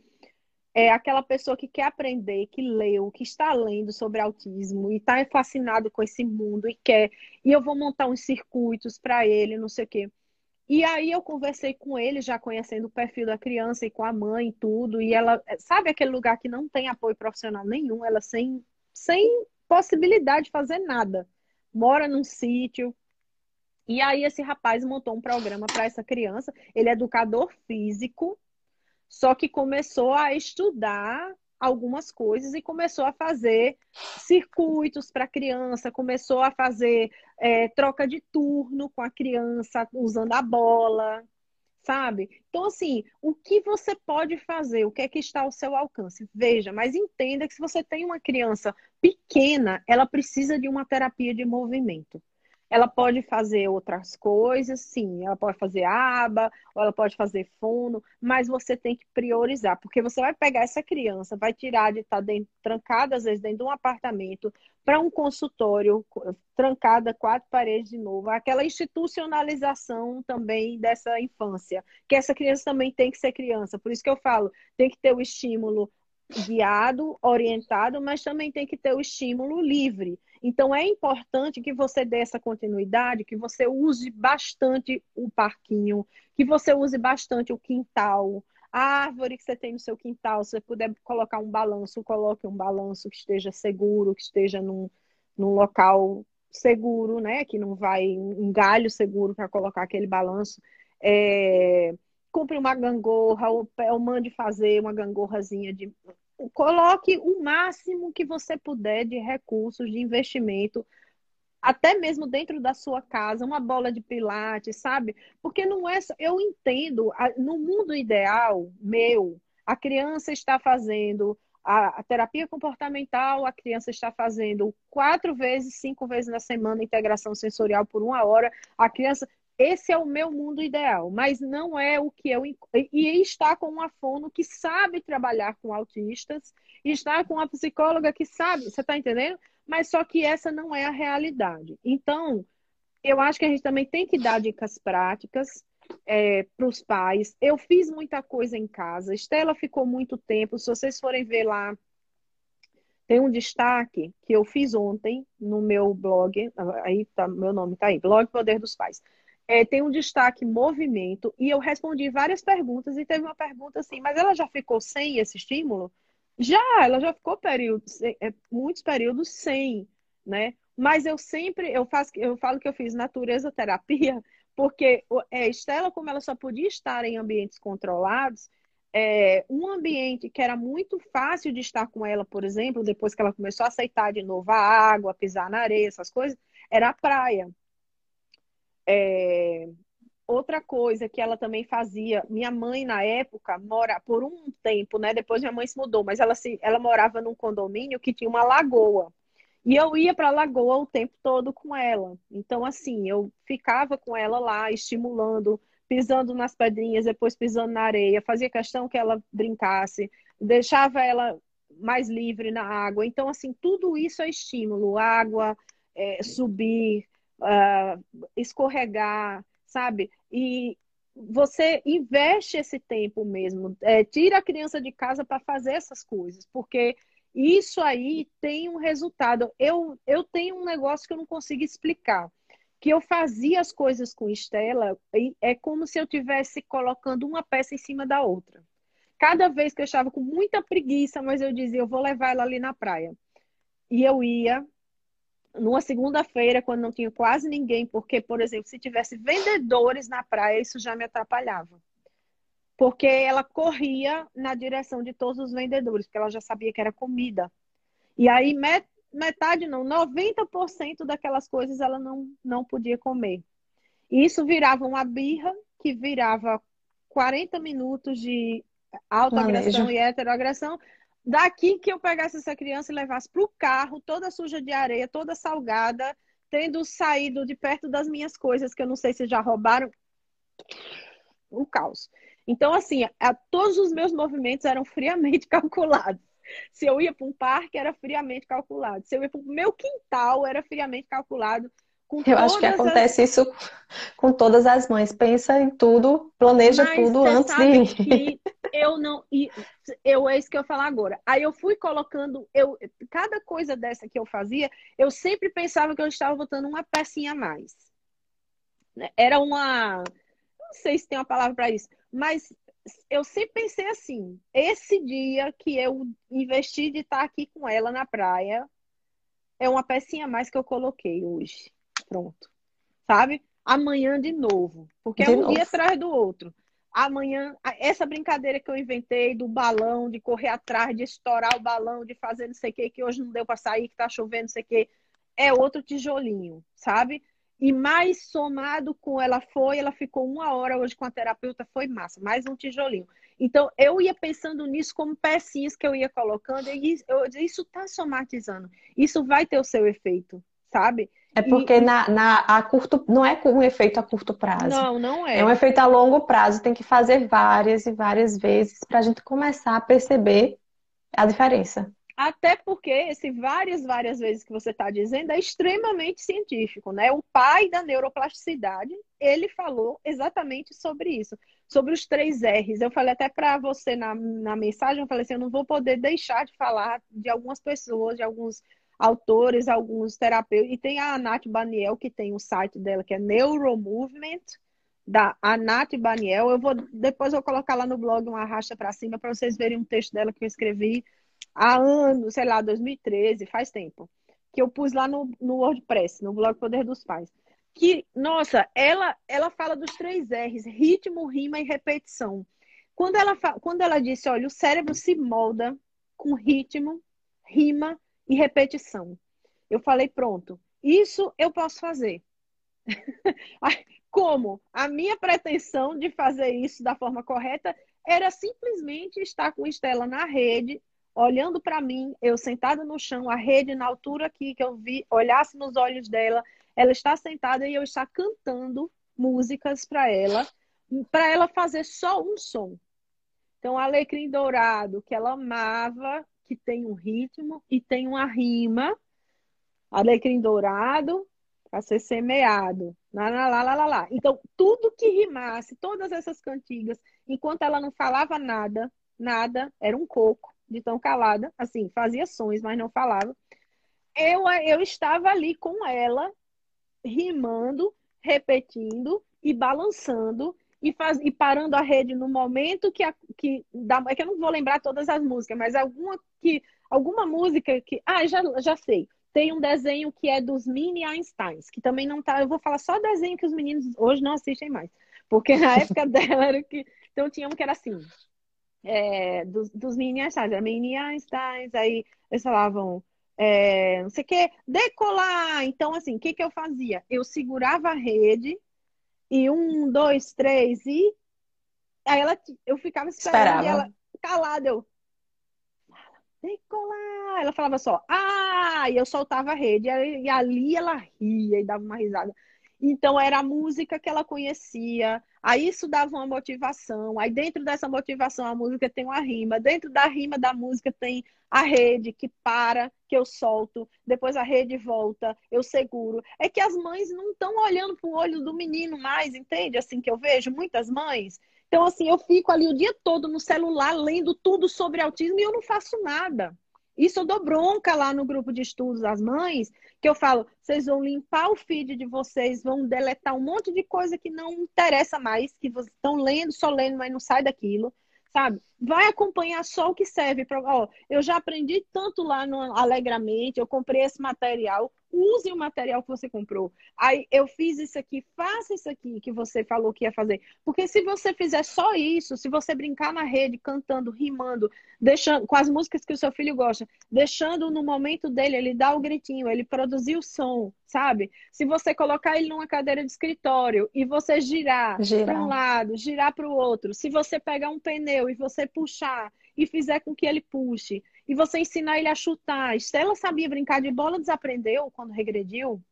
É aquela pessoa que quer aprender, que leu, que está lendo sobre autismo e está fascinado com esse mundo e quer. E eu vou montar uns circuitos para ele, não sei o quê. E aí eu conversei com ele, já conhecendo o perfil da criança e com a mãe e tudo. E ela, sabe aquele lugar que não tem apoio profissional nenhum, ela sem, sem possibilidade de fazer nada. Mora num sítio. E aí esse rapaz montou um programa para essa criança. Ele é educador físico, só que começou a estudar algumas coisas e começou a fazer circuitos para a criança, começou a fazer é, troca de turno com a criança, usando a bola, sabe? Então, assim, o que você pode fazer? O que é que está ao seu alcance? Veja, mas entenda que se você tem uma criança pequena, ela precisa de uma terapia de movimento. Ela pode fazer outras coisas, sim. Ela pode fazer aba, ou ela pode fazer fono, mas você tem que priorizar, porque você vai pegar essa criança, vai tirar de estar dentro, trancada, às vezes, dentro de um apartamento, para um consultório, trancada, quatro paredes de novo. Aquela institucionalização também dessa infância, que essa criança também tem que ser criança. Por isso que eu falo, tem que ter o estímulo guiado, orientado, mas também tem que ter o estímulo livre. Então é importante que você dê essa continuidade, que você use bastante o parquinho, que você use bastante o quintal, a árvore que você tem no seu quintal, se você puder colocar um balanço, coloque um balanço que esteja seguro, que esteja num, num local seguro, né? Que não vai um galho seguro para colocar aquele balanço. É, compre uma gangorra, ou, ou mande fazer uma gangorrazinha de coloque o máximo que você puder de recursos, de investimento, até mesmo dentro da sua casa, uma bola de pilates, sabe? Porque não é. Eu entendo, no mundo ideal meu, a criança está fazendo a, terapia comportamental, a criança está fazendo quatro vezes, cinco vezes na semana integração sensorial por uma hora. A criança esse é o meu mundo ideal, mas não é o que eu. E está com uma fono que sabe trabalhar com autistas, está com uma psicóloga que sabe, você está entendendo? Mas só que essa não é a realidade. Então, eu acho que a gente também tem que dar dicas práticas é, para os pais. Eu fiz muita coisa em casa. Estela ficou muito tempo. Se vocês forem ver lá, tem um destaque que eu fiz ontem no meu blog. Aí tá, meu nome está aí, Blog Poder dos Pais é, tem um destaque movimento, e eu respondi várias perguntas, e teve uma pergunta assim, mas ela já ficou sem esse estímulo? Já, ela já ficou períodos, é, muitos períodos sem, né? Mas eu sempre, eu faço, eu falo que eu fiz natureza terapia, porque é, Estela, como ela só podia estar em ambientes controlados, é, um ambiente que era muito fácil de estar com ela, por exemplo, depois que ela começou a aceitar de novo a água, pisar na areia, essas coisas, era a praia. É... Outra coisa que ela também fazia, minha mãe na época mora por um tempo, né? Depois minha mãe se mudou, mas ela se, ela morava num condomínio que tinha uma lagoa. E eu ia para a lagoa o tempo todo com ela. Então assim, eu ficava com ela lá, estimulando, pisando nas pedrinhas, depois pisando na areia, fazia questão que ela brincasse, deixava ela mais livre na água. Então assim, tudo isso é estímulo, água, é, subir, uh, escorregar, sabe? E você investe esse tempo mesmo, é, tira a criança de casa para fazer essas coisas, porque isso aí tem um resultado. Eu, eu tenho um negócio que eu não consigo explicar. Que eu fazia as coisas com Estela, é como se eu tivesse colocando uma peça em cima da outra. Cada vez que eu estava com muita preguiça, mas eu dizia, eu vou levar ela ali na praia. E eu ia, numa segunda-feira, quando não tinha quase ninguém, porque, por exemplo, se tivesse vendedores na praia, isso já me atrapalhava. Porque ela corria na direção de todos os vendedores, porque ela já sabia que era comida. E aí, metade não, 90% daquelas coisas ela não, não podia comer. E isso virava uma birra, que virava 40 minutos de autoagressão e heteroagressão, Daqui que eu pegasse essa criança e levasse para o carro, toda suja de areia, toda salgada, tendo saído de perto das minhas coisas, que eu não sei se já roubaram. O caos. Então, assim, a, todos os meus movimentos eram friamente calculados. Se eu ia para um parque, era friamente calculado. Se eu ia para o meu quintal, era friamente calculado Eu acho que acontece as... isso com todas as mães. Pensa em tudo, planeja Mas tudo antes de eu não. Eu, é isso que eu falar agora. Aí eu fui colocando. Eu, cada coisa dessa que eu fazia, eu sempre pensava que eu estava botando uma pecinha a mais. Né? Era uma. Não sei se tem uma palavra para isso, mas eu sempre pensei assim: esse dia que eu investi de estar aqui com ela na praia é uma pecinha a mais que eu coloquei hoje. Pronto. Sabe? Amanhã de novo. Porque de é um novo. dia atrás do outro. Amanhã, essa brincadeira que eu inventei do balão, de correr atrás, de estourar o balão, de fazer não sei o que, que hoje não deu para sair, que tá chovendo, não sei o que, é outro tijolinho, sabe? E mais somado com ela foi, ela ficou uma hora hoje com a terapeuta, foi massa, mais um tijolinho. Então, eu ia pensando nisso como pecinhas que eu ia colocando, e isso está somatizando. Isso vai ter o seu efeito, sabe? É porque e... na, na, a curto, não é um efeito a curto prazo. Não, não é. É um efeito a longo prazo. Tem que fazer várias e várias vezes para a gente começar a perceber a diferença. Até porque esse várias, várias vezes que você está dizendo é extremamente científico, né? O pai da neuroplasticidade, ele falou exatamente sobre isso, sobre os três R's. Eu falei até para você na, na mensagem, eu falei assim, eu não vou poder deixar de falar de algumas pessoas, de alguns autores, alguns terapeutas. E tem a Nath Baniel, que tem o site dela, que é Neuromovement, da Nath Baniel. Eu vou, depois eu vou colocar lá no blog uma racha para cima para vocês verem um texto dela que eu escrevi há anos, sei lá, 2013, faz tempo, que eu pus lá no, no WordPress, no blog Poder dos Pais. Que, nossa, ela, ela fala dos três R's, ritmo, rima e repetição. Quando ela, quando ela disse, olha, o cérebro se molda com ritmo, rima e repetição. Eu falei, pronto, isso eu posso fazer. Como? A minha pretensão de fazer isso da forma correta era simplesmente estar com Estela na rede, olhando para mim, eu sentada no chão, a rede na altura aqui que eu vi, olhasse nos olhos dela, ela está sentada e eu estar cantando músicas para ela, para ela fazer só um som. Então, Alecrim Dourado, que ela amava, que tem um ritmo e tem uma rima. Alecrim Dourado, para ser semeado. Lá, lá, lá, lá, lá. Então, tudo que rimasse, todas essas cantigas, enquanto ela não falava nada, nada, era um coco de tão calada, assim, fazia sons, mas não falava. Eu, eu estava ali com ela, rimando, repetindo e balançando e, faz, e parando a rede no momento que, a, que dá, é que eu não vou lembrar todas as músicas, mas alguma que alguma música que ah já, já sei tem um desenho que é dos mini Einsteins que também não tá eu vou falar só desenho que os meninos hoje não assistem mais porque na época dela era que então tinha um que era assim é, dos, dos mini Einsteins, era mini Einsteins, aí eles falavam, é, não sei o que, decolar. Então, assim, o que, que eu fazia? Eu segurava a rede e um, dois, três e aí ela, eu ficava esperando Esperava. e ela calada, eu decolar. Ela falava só, ah, e eu soltava a rede e ali ela ria e dava uma risada. Então era a música que ela conhecia, Aí isso dava uma motivação. Aí dentro dessa motivação a música tem uma rima. Dentro da rima da música tem a rede que para, que eu solto. Depois a rede volta, eu seguro. É que as mães não estão olhando para o olho do menino mais, entende? Assim que eu vejo muitas mães. Então assim, eu fico ali o dia todo no celular lendo tudo sobre autismo e eu não faço nada. Isso eu dou bronca lá no grupo de estudos das mães, que eu falo, vocês vão limpar o feed de vocês, vão deletar um monte de coisa que não interessa mais, que vocês estão lendo, só lendo, mas não sai daquilo, sabe? Vai acompanhar só o que serve para, ó, eu já aprendi tanto lá no Alegramente, eu comprei esse material, use o material que você comprou. Aí eu fiz isso aqui, faça isso aqui que você falou que ia fazer. Porque se você fizer só isso, se você brincar na rede, cantando, rimando, deixando com as músicas que o seu filho gosta, deixando no momento dele, ele dá o gritinho, ele produzir o som, sabe? Se você colocar ele numa cadeira de escritório e você girar, girar. para um lado, girar para o outro, se você pegar um pneu e você puxar e fizer com que ele puxe, e você ensinar ele a chutar. Estela sabia brincar de bola, desaprendeu quando regrediu.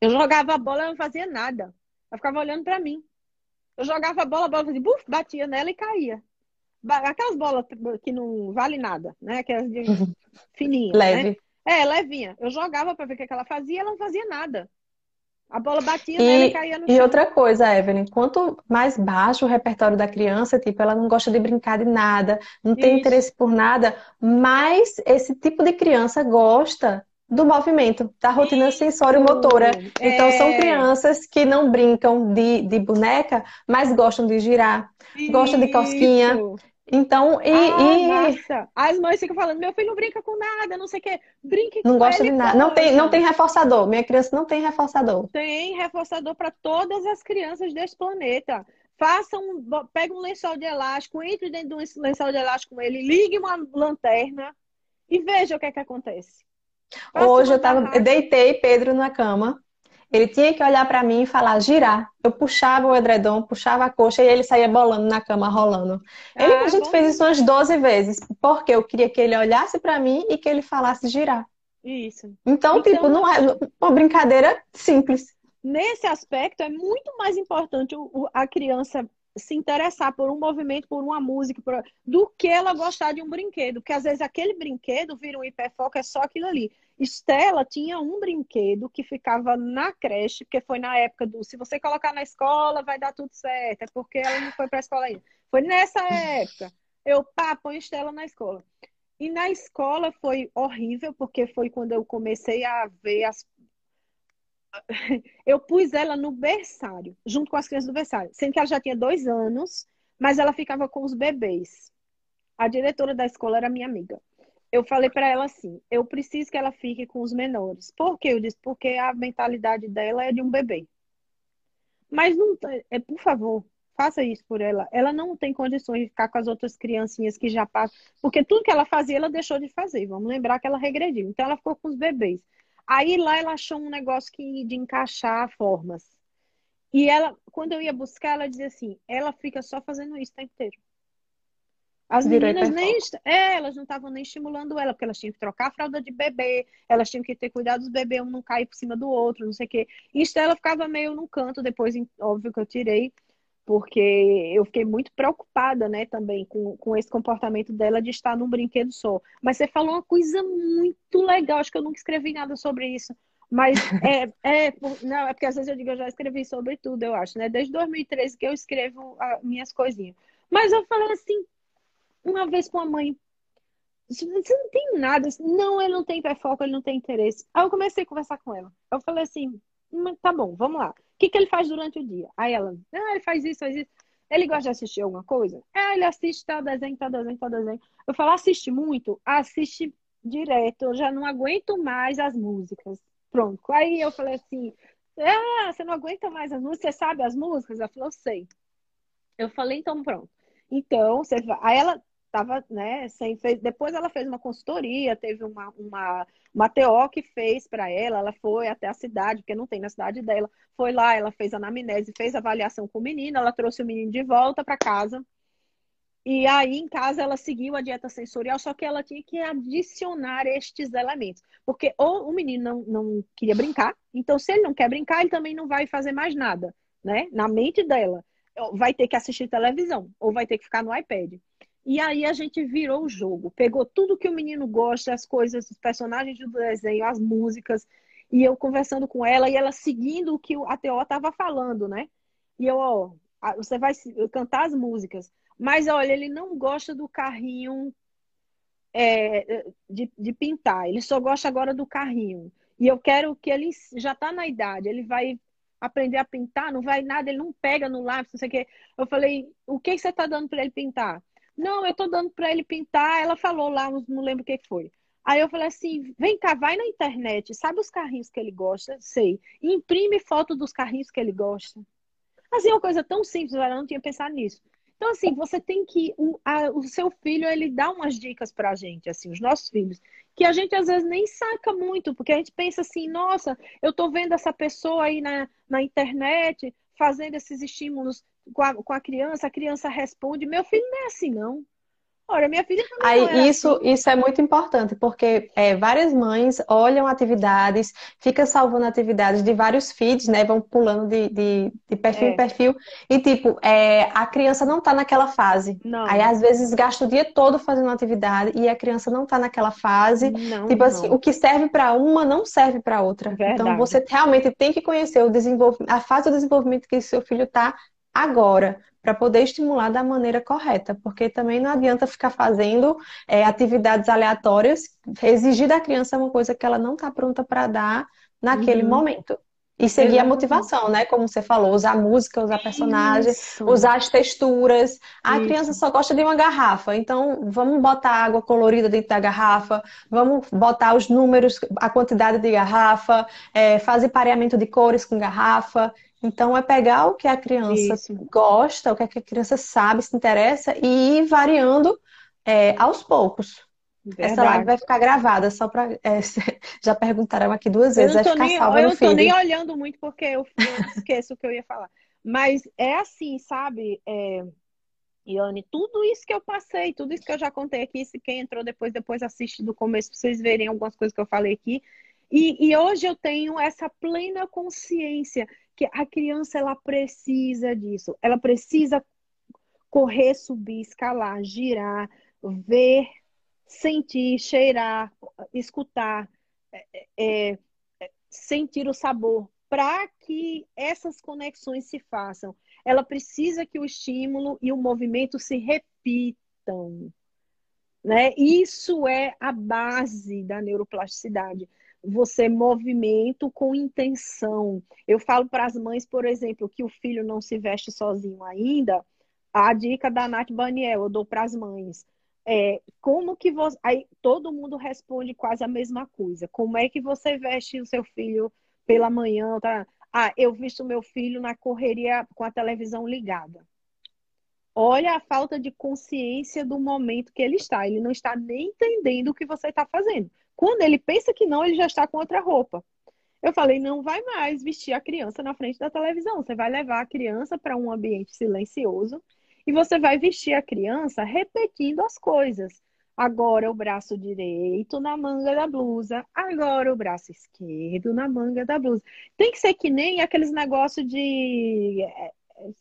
Eu jogava a bola, ela não fazia nada. Ela ficava olhando para mim. Eu jogava a bola, a bola fazia, buf, batia nela e caía. Aquelas bolas que não vale nada, né? Aquelas de fininhas. Né? Leve. Né? É, levinha. Eu jogava para ver o que ela fazia, ela não fazia nada. A bola batia e, nela e caía no chão. E outra coisa, Evelyn, quanto mais baixo o repertório da criança, tipo, ela não gosta de brincar de nada, não tem Isso. interesse por nada, mais esse tipo de criança gosta do movimento, da rotina sensório-motora. É. Então, são crianças que não brincam de, de boneca, mas gostam de girar, Isso. gostam de cosquinha. Então, e, ah, e... As mães ficam falando, meu filho não brinca com nada, não sei o quê. Brinque Não gosta de nada. Não tem, não tem reforçador. Minha criança não tem reforçador. Tem reforçador para todas as crianças desse planeta. Faça um, pega um lençol de elástico, entre dentro de um lençol de elástico com ele, ligue uma lanterna e veja o que é que acontece. Faça Hoje eu tava, eu deitei Pedro na cama ele tinha que olhar para mim e falar, girar. Eu puxava o edredom, puxava a coxa e ele saía bolando na cama, rolando. Ele, ah, a gente fez isso umas 12 vezes, porque eu queria que ele olhasse para mim e que ele falasse girar. Isso. Então, então tipo, não é uma brincadeira simples. Nesse aspecto, é muito mais importante a criança se interessar por um movimento, por uma música, por... do que ela gostar de um brinquedo. Porque às vezes aquele brinquedo vira um hiperfoco, é só aquilo ali. Estela tinha um brinquedo que ficava na creche, porque foi na época do se você colocar na escola, vai dar tudo certo. É porque ela não foi para a escola ainda. Foi nessa época. Eu, pá, põe Estela na escola. E na escola foi horrível, porque foi quando eu comecei a ver as. Eu pus ela no berçário, junto com as crianças do berçário, sendo que ela já tinha dois anos, mas ela ficava com os bebês. A diretora da escola era minha amiga eu falei para ela assim: eu preciso que ela fique com os menores. Por quê? Eu disse: porque a mentalidade dela é de um bebê. Mas não, é, por favor, faça isso por ela. Ela não tem condições de ficar com as outras criancinhas que já passam, porque tudo que ela fazia, ela deixou de fazer. Vamos lembrar que ela regrediu. Então, ela ficou com os bebês. Aí lá ela achou um negócio que, de encaixar formas. E ela, quando eu ia buscar, ela dizia assim: ela fica só fazendo isso o tempo inteiro. As meninas nem. É, elas não estavam nem estimulando ela, porque elas tinham que trocar a fralda de bebê, elas tinham que ter cuidado dos bebês, um não cair por cima do outro, não sei o quê. Isso ela ficava meio no canto, depois, óbvio que eu tirei, porque eu fiquei muito preocupada, né, também com, com esse comportamento dela de estar num brinquedo só. Mas você falou uma coisa muito legal, acho que eu nunca escrevi nada sobre isso. Mas é, é, não, é porque às vezes eu digo, eu já escrevi sobre tudo, eu acho, né? Desde 2013 que eu escrevo as minhas coisinhas. Mas eu falei assim, uma vez com a mãe. Você não tem nada. Não, ele não tem foco, ele não tem interesse. Aí eu comecei a conversar com ela. Eu falei assim, hum, tá bom, vamos lá. O que, que ele faz durante o dia? Aí ela, ah, ele faz isso, faz isso. Ele gosta de assistir alguma coisa? É, ele assiste tal desenho, tal desenho, tal desenho. Eu falo, assiste muito? Assiste direto. Eu já não aguento mais as músicas. Pronto. Aí eu falei assim, ah, você não aguenta mais as músicas? Você sabe as músicas? Ela falou, sei. Eu falei, então pronto. Então, você vai... Aí ela estava, né, sem fez, depois ela fez uma consultoria, teve uma uma, uma TO que fez para ela, ela foi até a cidade, porque não tem na cidade dela, foi lá, ela fez anamnese, fez avaliação com o menino, ela trouxe o menino de volta para casa. E aí, em casa, ela seguiu a dieta sensorial, só que ela tinha que adicionar estes elementos. Porque ou o menino não, não queria brincar, então se ele não quer brincar, ele também não vai fazer mais nada, né? Na mente dela. Vai ter que assistir televisão, ou vai ter que ficar no iPad. E aí a gente virou o jogo, pegou tudo que o menino gosta, as coisas, os personagens do desenho, as músicas, e eu conversando com ela e ela seguindo o que a TO estava falando, né? E eu, ó, você vai cantar as músicas, mas olha, ele não gosta do carrinho é, de, de pintar, ele só gosta agora do carrinho. E eu quero que ele já está na idade, ele vai aprender a pintar, não vai nada, ele não pega no lápis, não sei o quê. Eu falei, o que você está dando para ele pintar? Não, eu tô dando para ele pintar. Ela falou lá, não lembro o que foi. Aí eu falei assim: vem cá, vai na internet, sabe os carrinhos que ele gosta? Sei. E imprime foto dos carrinhos que ele gosta. Assim, uma coisa tão simples, eu não tinha pensado nisso. Então, assim, você tem que. O, a, o seu filho, ele dá umas dicas pra gente, assim, os nossos filhos, que a gente às vezes nem saca muito, porque a gente pensa assim: nossa, eu tô vendo essa pessoa aí na, na internet fazendo esses estímulos com a, com a criança, a criança responde. Meu filho não é assim, não. Ora, minha filha também Aí, é isso, assim. isso é muito importante, porque é, várias mães olham atividades, fica salvando atividades de vários feeds, né? Vão pulando de, de, de perfil em É, perfil. E, tipo, é, a criança não tá naquela fase. Aí, não, às vezes, gasta o dia todo fazendo atividade e a criança não tá naquela fase. não, Tipo assim, o não. que serve para uma não serve para outra. Então, Verdade. você realmente tem que conhecer o desenvolvimento, a fase do desenvolvimento que seu filho tá agora, para poder estimular da maneira correta, porque também não adianta ficar fazendo é, atividades aleatórias, exigir da criança uma coisa que ela não está pronta para dar naquele Uhum, momento. E seguir a motivação, né? Como você falou, usar música, usar personagem, Isso, usar as texturas. A criança isso, só gosta de uma garrafa, então vamos botar água colorida dentro da garrafa, vamos botar os números, a quantidade de garrafa, é, fazer pareamento de cores com garrafa. Então, é pegar o que a criança isso. gosta, o que a criança sabe, se interessa, e ir variando, é, aos poucos. Essa live Verdade. vai ficar gravada, só para. já perguntaram aqui duas vezes, vai ficar nem, salva eu não tô nem olhando muito porque eu, eu esqueço o que eu ia falar. Mas é assim, sabe, é, Iane, tudo isso que eu passei, tudo isso que eu já contei aqui, se quem entrou depois, depois assiste do começo pra vocês verem algumas coisas que eu falei aqui. E, e hoje eu tenho essa plena consciência que a criança ela precisa disso. Ela precisa correr, subir, escalar, girar, ver, sentir, cheirar, escutar, é, é, sentir o sabor, para que essas conexões se façam. Ela precisa que o estímulo e o movimento se repitam, né? Isso é a base da neuroplasticidade. Você movimento com intenção. Eu falo para as mães, por exemplo, que o filho não se veste sozinho ainda. A dica da Nath Baniel, eu dou para as mães. É, como que você. Aí todo mundo responde quase a mesma coisa. Como é que você veste o seu filho pela manhã? Tá? Ah, eu visto meu filho na correria com a televisão ligada. Olha a falta de consciência do momento que ele está. Ele não está nem entendendo o que você está fazendo. Quando ele pensa que não, ele já está com outra roupa. Eu falei, não vai mais vestir a criança na frente da televisão. Você vai levar a criança para um ambiente silencioso e você vai vestir a criança repetindo as coisas. Agora o braço direito na manga da blusa, agora o braço esquerdo na manga da blusa. Tem que ser que nem aqueles negócios de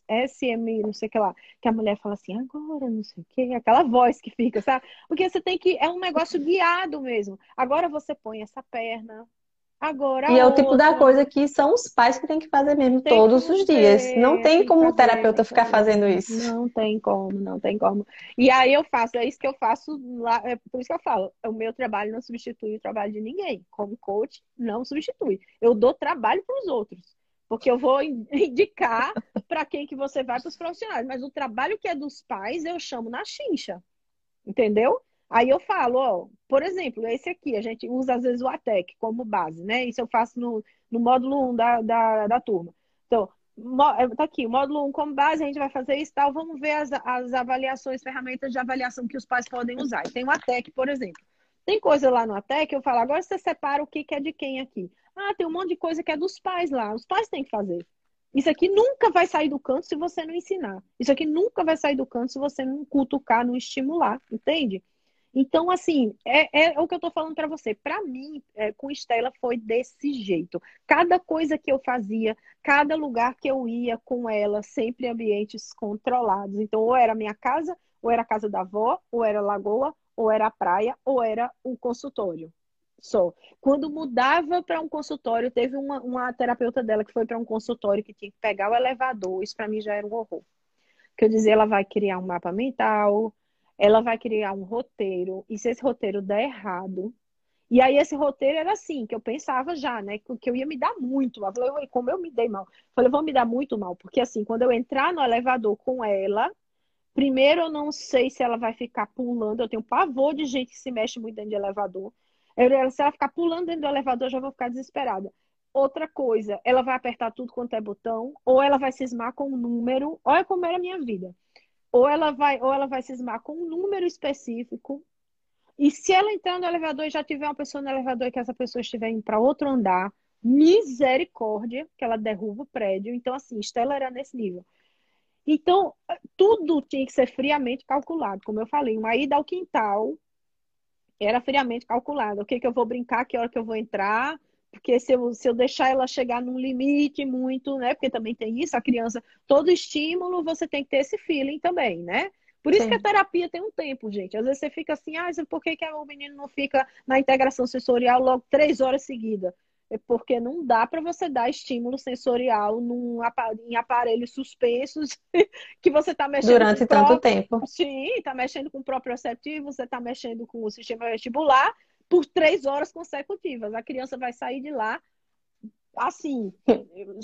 SM, não sei o que lá, que a mulher fala assim, agora não sei o que, aquela voz que fica, sabe? Porque você tem que, é um negócio guiado mesmo. Agora você põe essa perna, agora E é o tipo da outra. coisa que são os pais que têm que fazer mesmo Tem todos os dias. Não tem tem como o fazer, terapeuta ficar fazendo isso. Não tem como, não tem como. E aí eu faço, é isso que eu faço lá, é por isso que eu falo, o meu trabalho não substitui o trabalho de ninguém. Como coach, não substitui. Eu dou trabalho para os outros. Porque eu vou indicar para quem que você vai para os profissionais. Mas o trabalho que é dos pais, eu chamo na chincha. Entendeu? Aí eu falo, ó, por exemplo, esse aqui, a gente usa às vezes o ATEC como base, né? Isso eu faço no, no módulo 1 da, da, da turma. Então, tá aqui, o módulo 1 como base, a gente vai fazer isso tal. Vamos ver as, as avaliações, ferramentas de avaliação que os pais podem usar. E tem o ATEC, por exemplo. Tem coisa lá no ATEC, eu falo, agora você separa o que, que é de quem aqui. Ah, tem um monte de coisa que é dos pais lá. Os pais têm que fazer. Isso aqui nunca vai sair do canto se você não ensinar. Isso aqui nunca vai sair do canto se você não cutucar, não estimular, entende? Então, assim, é, é o que eu tô falando para você. Para mim, é, com Estela foi desse jeito. Cada coisa que eu fazia, cada lugar que eu ia com ela, sempre em ambientes controlados. Então, ou era minha casa, ou era a casa da avó, ou era a lagoa, ou era a praia, ou era o consultório só. Quando mudava para um consultório, teve uma, uma terapeuta dela que foi para um consultório que tinha que pegar o elevador. Isso para mim já era um horror. Que eu dizia, ela vai criar um mapa mental, ela vai criar um roteiro, e se esse roteiro der errado. E aí esse roteiro era assim, que eu pensava já, né? Que eu ia me dar muito mal. Eu falei, como eu me dei mal? Eu falei, eu vou me dar muito mal, porque assim, quando eu entrar no elevador com ela, primeiro eu não sei se ela vai ficar pulando, eu tenho pavor de gente que se mexe muito dentro de elevador. Eu, se ela ficar pulando dentro do elevador, já vou ficar desesperada. Outra coisa, ela vai apertar tudo quanto é botão, ou ela vai cismar com um número. Olha como era a minha vida. Ou ela vai, ou ela vai cismar com um número específico. E se ela entrar no elevador e já tiver uma pessoa no elevador e que essa pessoa estiver indo para outro andar, misericórdia, que ela derruba o prédio. Então, assim, Estela era nesse nível. Então, tudo tinha que ser friamente calculado. Como eu falei, uma ida ao quintal era friamente calculada. O que, que eu vou brincar, que hora que eu vou entrar, porque se eu, se eu deixar ela chegar num limite muito, né? Porque também tem isso, a criança, todo estímulo, você tem que ter esse feeling também, né? Por isso Sim. que a terapia tem um tempo, gente. Às vezes você fica assim, ah, por que, que o menino não fica na integração sensorial logo três horas seguidas? É porque não dá para você dar estímulo sensorial num, em aparelhos suspensos que você está mexendo durante tanto próprio, tempo. Sim, está mexendo com o próprio receptivo, você está mexendo com o sistema vestibular por três horas consecutivas. A criança vai sair de lá assim,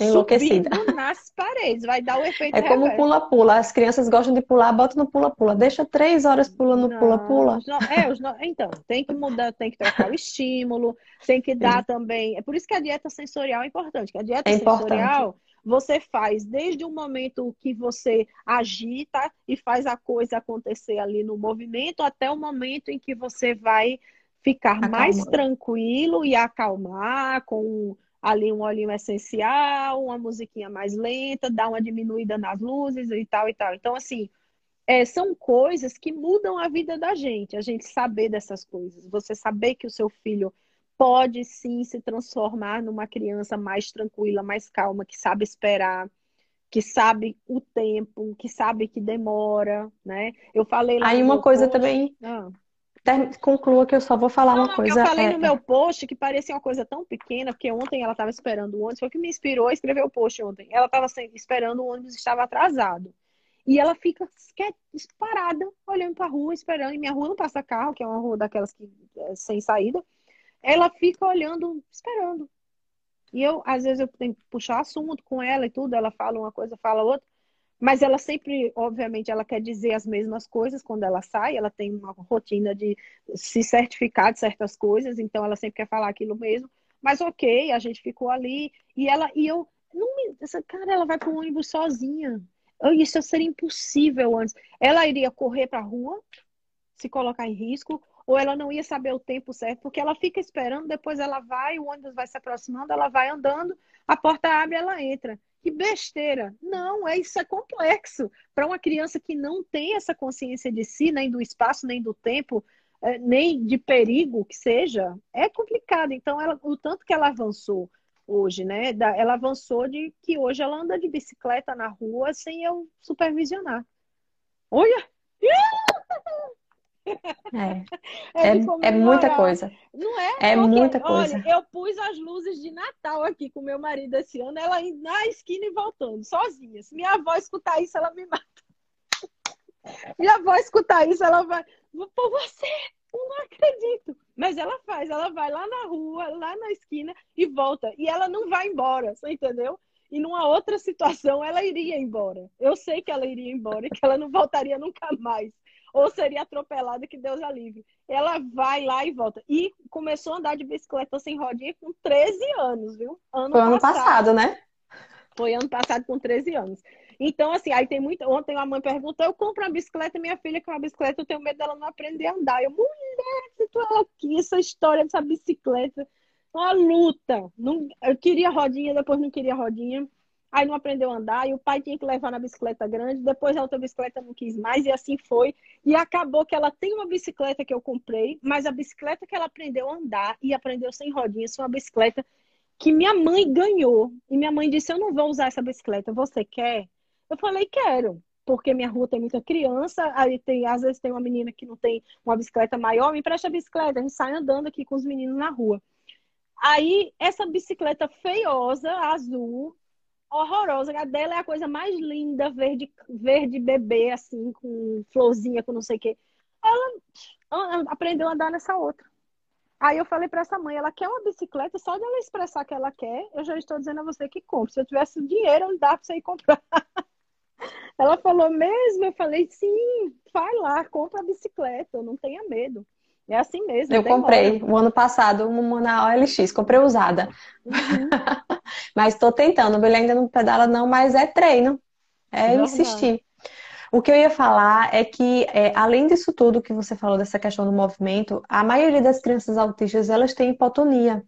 enlouquecida nas paredes, vai dar o efeito É como pula-pula, as crianças gostam de pular, bota no pula-pula, deixa três horas pulando pula-pula. É, então, tem que mudar, tem que trocar o estímulo, tem que dar Sim. também, é por isso que a dieta sensorial é importante, que a dieta é sensorial importante. você faz desde o momento que você agita e faz a coisa acontecer ali no movimento, até o momento em que você vai ficar mais tranquilo e acalmar com ali um olhinho essencial, uma musiquinha mais lenta, dar uma diminuída nas luzes e tal e tal. Então, assim, é, são coisas que mudam a vida da gente, a gente saber dessas coisas. Você saber que o seu filho pode sim se transformar numa criança mais tranquila, mais calma, que sabe esperar, que sabe o tempo, que sabe que demora, né? Eu falei lá. Aí uma coisa post... também. Ah conclua que eu só vou falar não, uma coisa. Eu falei é... no meu post que parecia uma coisa tão pequena, porque ontem ela estava esperando o ônibus, foi o que me inspirou a escrever o post ontem. Ela estava esperando o ônibus estava atrasado. E ela fica parada, olhando para a rua, esperando. E minha rua não passa carro, que é uma rua daquelas que é sem saída. Ela fica olhando, esperando. E eu, às vezes, eu tenho que puxar assunto com ela e tudo. Ela fala uma coisa, fala outra. Mas ela sempre, obviamente, ela quer dizer as mesmas coisas quando ela sai, ela tem uma rotina de se certificar de certas coisas, então ela sempre quer falar aquilo mesmo. Mas ok, a gente ficou ali e ela e eu não me, essa cara, ela vai para o ônibus sozinha. Isso seria impossível antes. Ela iria correr para a rua, se colocar em risco, ou ela não ia saber o tempo certo, porque ela fica esperando, depois ela vai, o ônibus vai se aproximando, ela vai andando, a porta abre, ela entra. Que besteira! Não, é isso é complexo. Para uma criança que não tem essa consciência de si, nem do espaço, nem do tempo, é, nem de perigo que seja, é complicado. Então, ela, o tanto que ela avançou hoje, né? Ela avançou de que hoje ela anda de bicicleta na rua sem eu supervisionar. Olha! É, é, é, muita coisa. Não é? É Porque, muita coisa. Olha, eu pus as luzes de Natal aqui com meu marido esse ano, ela indo na esquina e voltando, sozinha. Se minha avó escutar isso, ela me mata. Minha avó escutar isso, ela vai. Por você, eu não acredito. Mas ela faz, ela vai lá na rua, lá na esquina e volta. E ela não vai embora, você entendeu? E numa outra situação, ela iria embora. Eu sei que ela iria embora e que ela não voltaria nunca mais ou seria atropelada, que Deus a livre. Ela vai lá e volta. E começou a andar de bicicleta sem rodinha com 13 anos, viu? Ano Foi ano passado, passado né? Foi ano passado com 13 anos. Então, assim, aí tem muito. Ontem a mãe perguntou: eu compro uma bicicleta, minha filha com uma bicicleta, eu tenho medo dela não aprender a andar. Eu, mulher, se tu é aqui, essa história dessa bicicleta, uma luta. Não, eu queria rodinha, depois não queria rodinha aí não aprendeu a andar, e o pai tinha que levar na bicicleta grande, depois a outra bicicleta não quis mais, e assim foi. E acabou que ela tem uma bicicleta que eu comprei, mas a bicicleta que ela aprendeu a andar e aprendeu sem rodinhas foi uma bicicleta que minha mãe ganhou. E minha mãe disse: Eu não vou usar essa bicicleta, você quer? Eu falei: Quero. Porque minha rua tem muita criança, aí tem, às vezes tem uma menina que não tem uma bicicleta maior, me empresta a bicicleta, a gente sai andando aqui com os meninos na rua. Aí, essa bicicleta feiosa, azul, horrorosa. A dela é a coisa mais linda, verde, verde bebê, assim, com florzinha, com não sei o quê. Ela aprendeu a andar nessa outra. Aí eu falei para essa mãe, ela quer uma bicicleta, só de ela expressar que ela quer, eu já estou dizendo a você que compre. Se eu tivesse dinheiro, não dá para você ir comprar. Ela falou mesmo, eu falei, sim, vai lá, compra a bicicleta, não tenha medo. É assim mesmo. Eu comprei o ano passado uma na OLX, comprei usada. Uhum. mas estou tentando. O ainda não pedala, não, mas é treino. É insistir. O que eu ia falar é que, é, além disso tudo que você falou dessa questão do movimento, a maioria das crianças autistas elas têm hipotonia.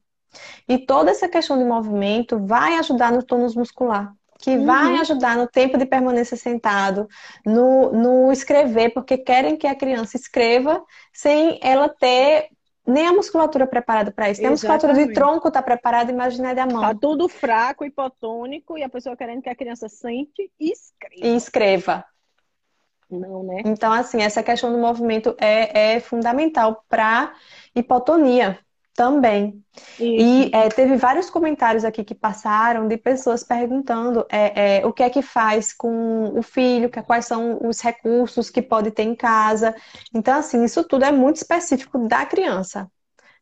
E toda essa questão de movimento vai ajudar no tônus muscular. que uhum. vai ajudar no tempo de permanência sentado, no, no escrever, porque querem que a criança escreva sem ela ter nem a musculatura preparada para isso. Nem a musculatura de tronco está preparada, imagina da mão. Está tudo fraco, hipotônico, e a pessoa querendo que a criança sente e escreva. E escreva. Não, né? Então, assim, essa questão do movimento é, é fundamental para hipotonia também. Isso. E é, teve vários comentários aqui que passaram de pessoas perguntando é, é, o que é que faz com o filho, que, quais são os recursos que pode ter em casa. Então, assim, isso tudo é muito específico da criança.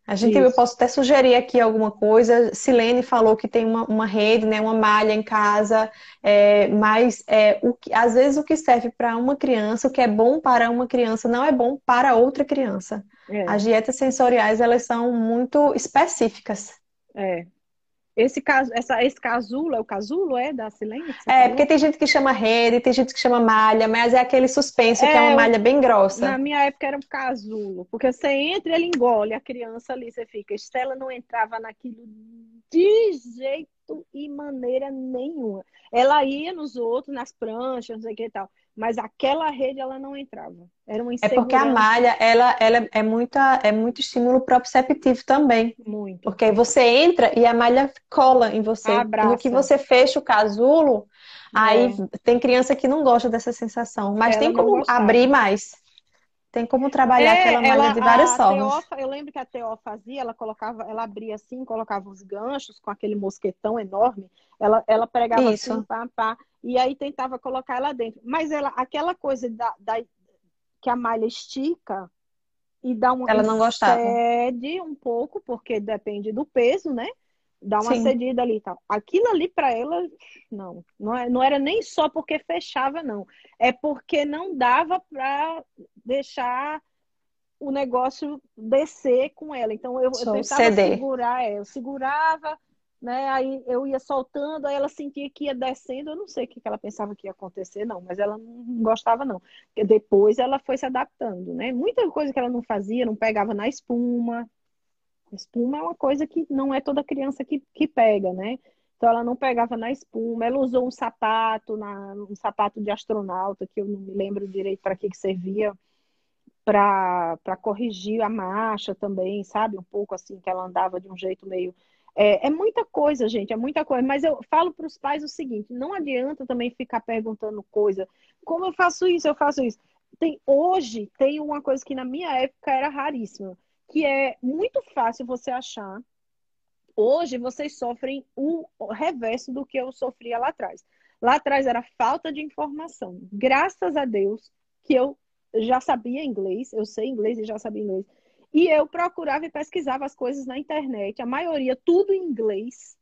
A gente, Isso. eu posso até sugerir aqui alguma coisa. Silene falou que tem uma, uma rede, né, uma malha em casa, é, mas é, o que, às vezes o que serve para uma criança, o que é bom para uma criança, não é bom para outra criança. É. As dietas sensoriais elas são muito específicas. É. Esse, caso, essa, esse casulo, é o casulo, é, da Silene? É, falou? porque tem gente que chama rede, tem gente que chama malha, mas é aquele suspenso, é, que é uma malha bem grossa. Na minha época era um casulo, porque você entra e ele engole a criança ali, você fica. Estela não entrava naquilo de jeito e maneira nenhuma. Ela ia nos outros, nas pranchas, não sei o que e tal mas aquela rede ela não entrava. Era uma É porque a malha, ela, ela é, muita, é muito estímulo proprioceptivo também. Muito. Porque você entra e a malha cola em você. Abraça. No que você fecha o casulo, é. aí tem criança que não gosta dessa sensação. Mas ela tem como abrir mais. Tem como trabalhar é, aquela malha ela, de várias formas. eu lembro que a Teó fazia, ela colocava, ela abria assim, colocava os ganchos com aquele mosquetão enorme. Ela, ela pregava Isso. assim, pá, pá e aí tentava colocar ela dentro. Mas ela, aquela coisa da, da que a malha estica e dá uma ela não gostava. cede um pouco, porque depende do peso, né? Dá uma Sim. cedida ali e tal. Aquilo ali para ela, não, não, é, não era nem só porque fechava, não. É porque não dava para deixar o negócio descer com ela. Então eu, eu tentava ceder. segurar, é, eu segurava, né? Aí eu ia soltando, aí ela sentia que ia descendo, eu não sei o que ela pensava que ia acontecer, não, mas ela não gostava, não. Porque depois ela foi se adaptando, né? Muita coisa que ela não fazia, não pegava na espuma. Espuma é uma coisa que não é toda criança que, que pega, né? Então ela não pegava na espuma, ela usou um sapato, na, um sapato de astronauta, que eu não me lembro direito para que, que servia, para corrigir a marcha também, sabe? Um pouco assim, que ela andava de um jeito meio é, é, muita coisa, gente, é muita coisa. Mas eu falo para os pais o seguinte: não adianta também ficar perguntando coisa. Como eu faço isso? Eu faço isso. Tem, hoje tem uma coisa que na minha época era raríssima, que é muito fácil você achar. Hoje vocês sofrem o reverso do que eu sofria lá atrás. Lá atrás era falta de informação. Graças a Deus que eu já sabia inglês, eu sei inglês e já sabia inglês. E eu procurava e pesquisava as coisas na internet, a maioria tudo em inglês.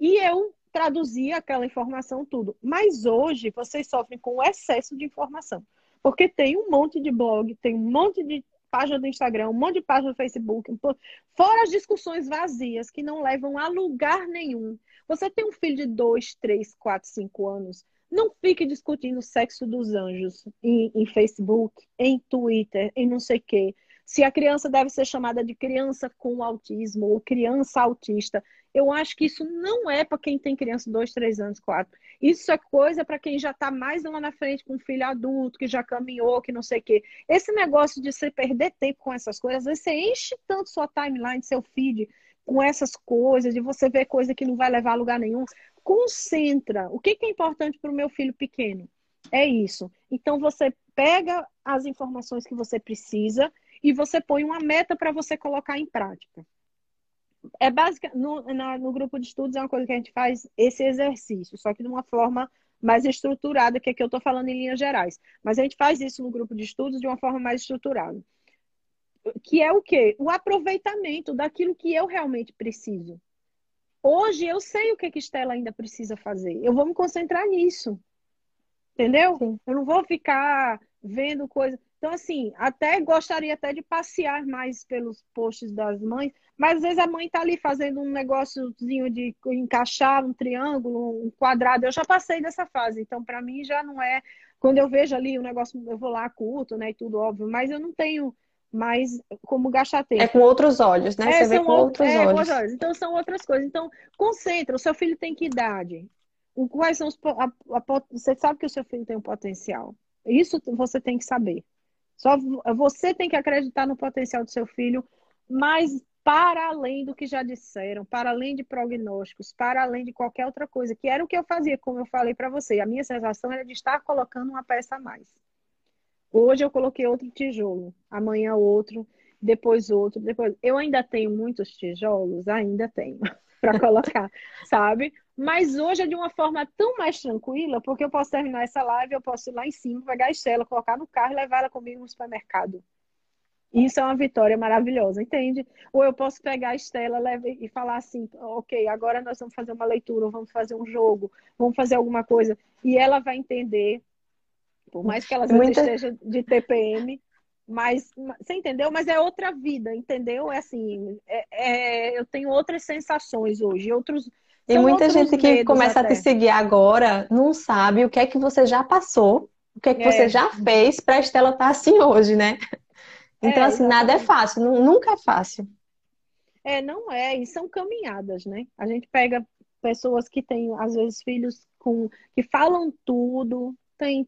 E eu traduzia aquela informação tudo. Mas hoje vocês sofrem com o excesso de informação. Porque tem um monte de blog, tem um monte de página do Instagram, um monte de página do Facebook, fora as discussões vazias que não levam a lugar nenhum. Você tem um filho de 2, 3, 4, 5 anos, não fique discutindo o sexo dos anjos em, em Facebook, em Twitter, em não sei o quê se a criança deve ser chamada de criança com autismo ou criança autista. Eu acho que isso não é para quem tem criança de 2, 3 anos, 4. Isso é coisa para quem já está mais lá na frente com um filho adulto, que já caminhou, que não sei o quê. Esse negócio de você perder tempo com essas coisas, às vezes você enche tanto sua timeline, seu feed, com essas coisas, de você ver coisa que não vai levar a lugar nenhum. Concentra. O que, que é importante para o meu filho pequeno? É isso. Então você pega as informações que você precisa e você põe uma meta para você colocar em prática. É básica no, na, no grupo de estudos é uma coisa que a gente faz esse exercício, só que de uma forma mais estruturada, que é que eu estou falando em linhas gerais. Mas a gente faz isso no grupo de estudos de uma forma mais estruturada. Que é o quê? O aproveitamento daquilo que eu realmente preciso. Hoje eu sei o que, que Estela ainda precisa fazer. Eu vou me concentrar nisso. Entendeu? Sim. Eu não vou ficar vendo coisa. Então, assim, até gostaria até de passear mais pelos posts das mães, mas às vezes a mãe tá ali fazendo um negóciozinho de encaixar um triângulo, um quadrado. Eu já passei dessa fase, então para mim já não é. Quando eu vejo ali o negócio, eu vou lá culto, né, e tudo óbvio, mas eu não tenho mais como gastar tempo. É com outros olhos, né? É, Você vê com outros, é, olhos. olhos. Então são outras coisas. Então, concentra. O seu filho tem que idade? quais são os. A, a, você sabe que o seu filho tem um potencial. Isso você tem que saber. Só você tem que acreditar no potencial do seu filho, mas para além do que já disseram, para além de prognósticos, para além de qualquer outra coisa, que era o que eu fazia, como eu falei para você. A minha sensação era de estar colocando uma peça a mais. Hoje eu coloquei outro tijolo, amanhã outro, depois outro, depois. Eu ainda tenho muitos tijolos, ainda tenho para colocar, sabe? Mas hoje é de uma forma tão mais tranquila, porque eu posso terminar essa live, eu posso ir lá em cima, pegar a Estela, colocar no carro e levar ela comigo no supermercado. Isso é uma vitória maravilhosa, entende? Ou eu posso pegar a Estela e falar assim, ok, agora nós vamos fazer uma leitura, vamos fazer um jogo, vamos fazer alguma coisa. E ela vai entender, por mais que ela Muita... esteja de TPM, mas você entendeu? Mas é outra vida, entendeu? É assim, é, é, eu tenho outras sensações hoje, outros e muita gente que começa até. a te seguir agora não sabe o que é que você já passou, o que é que é. você já fez para a Estela estar tá assim hoje, né? Então, é, assim, nada é fácil, nunca é fácil. É, não é, e são caminhadas, né? A gente pega pessoas que têm, às vezes, filhos com que falam tudo, tem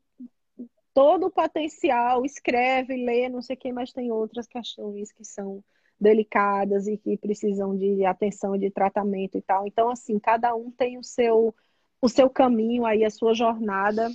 todo o potencial, escreve, lê, não sei o que, mas tem outras questões que são delicadas e que precisam de atenção, de tratamento e tal. Então, assim, cada um tem o seu, o seu caminho aí, a sua jornada,